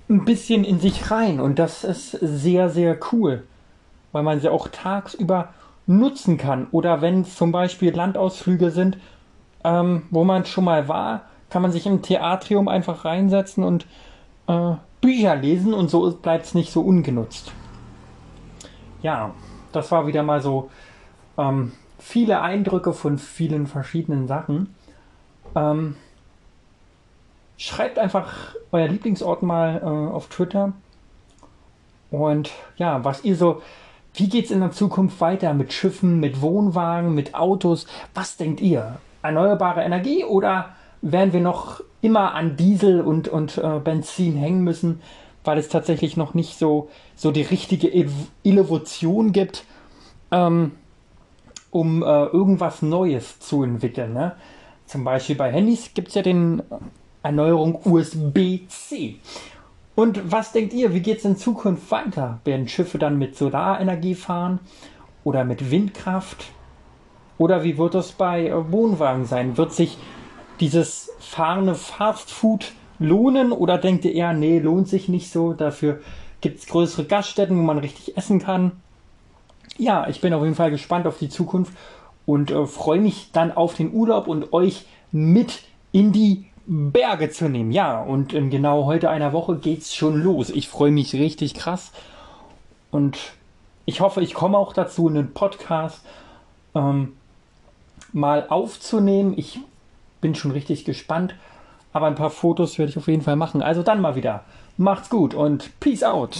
ein bisschen in sich rein und das ist sehr, sehr cool, weil man sie auch tagsüber nutzen kann. Oder wenn zum Beispiel Landausflüge sind, ähm, wo man schon mal war, kann man sich im Theatrium einfach reinsetzen und äh, Bücher lesen und so bleibt es nicht so ungenutzt. Ja, das war wieder mal so ähm, viele Eindrücke von vielen verschiedenen Sachen. Ähm, schreibt einfach euer Lieblingsort mal äh, auf Twitter. Und ja, was ihr so, wie geht's in der Zukunft weiter mit Schiffen, mit Wohnwagen, mit Autos? Was denkt ihr? Erneuerbare Energie oder werden wir noch immer an Diesel und, und äh, Benzin hängen müssen, weil es tatsächlich noch nicht so, so die richtige Evolution gibt, ähm, um äh, irgendwas Neues zu entwickeln. Ne? Zum Beispiel bei Handys gibt es ja den Erneuerung USB-C. Und was denkt ihr, wie geht es in Zukunft weiter? Werden Schiffe dann mit Solarenergie fahren oder mit Windkraft? Oder wie wird es bei äh, Wohnwagen sein? Wird sich dieses fahrende Fast Food lohnen oder denkt ihr eher, nee, lohnt sich nicht so, dafür gibt es größere Gaststätten, wo man richtig essen kann? Ja, ich bin auf jeden Fall gespannt auf die Zukunft und äh, freue mich dann auf den Urlaub und euch mit in die Berge zu nehmen. Ja, und in genau heute einer Woche geht's schon los. Ich freue mich richtig krass und ich hoffe, ich komme auch dazu, einen Podcast ähm, mal aufzunehmen. Ich bin schon richtig gespannt, aber ein paar Fotos werde ich auf jeden Fall machen. Also dann mal wieder. Macht's gut und Peace out.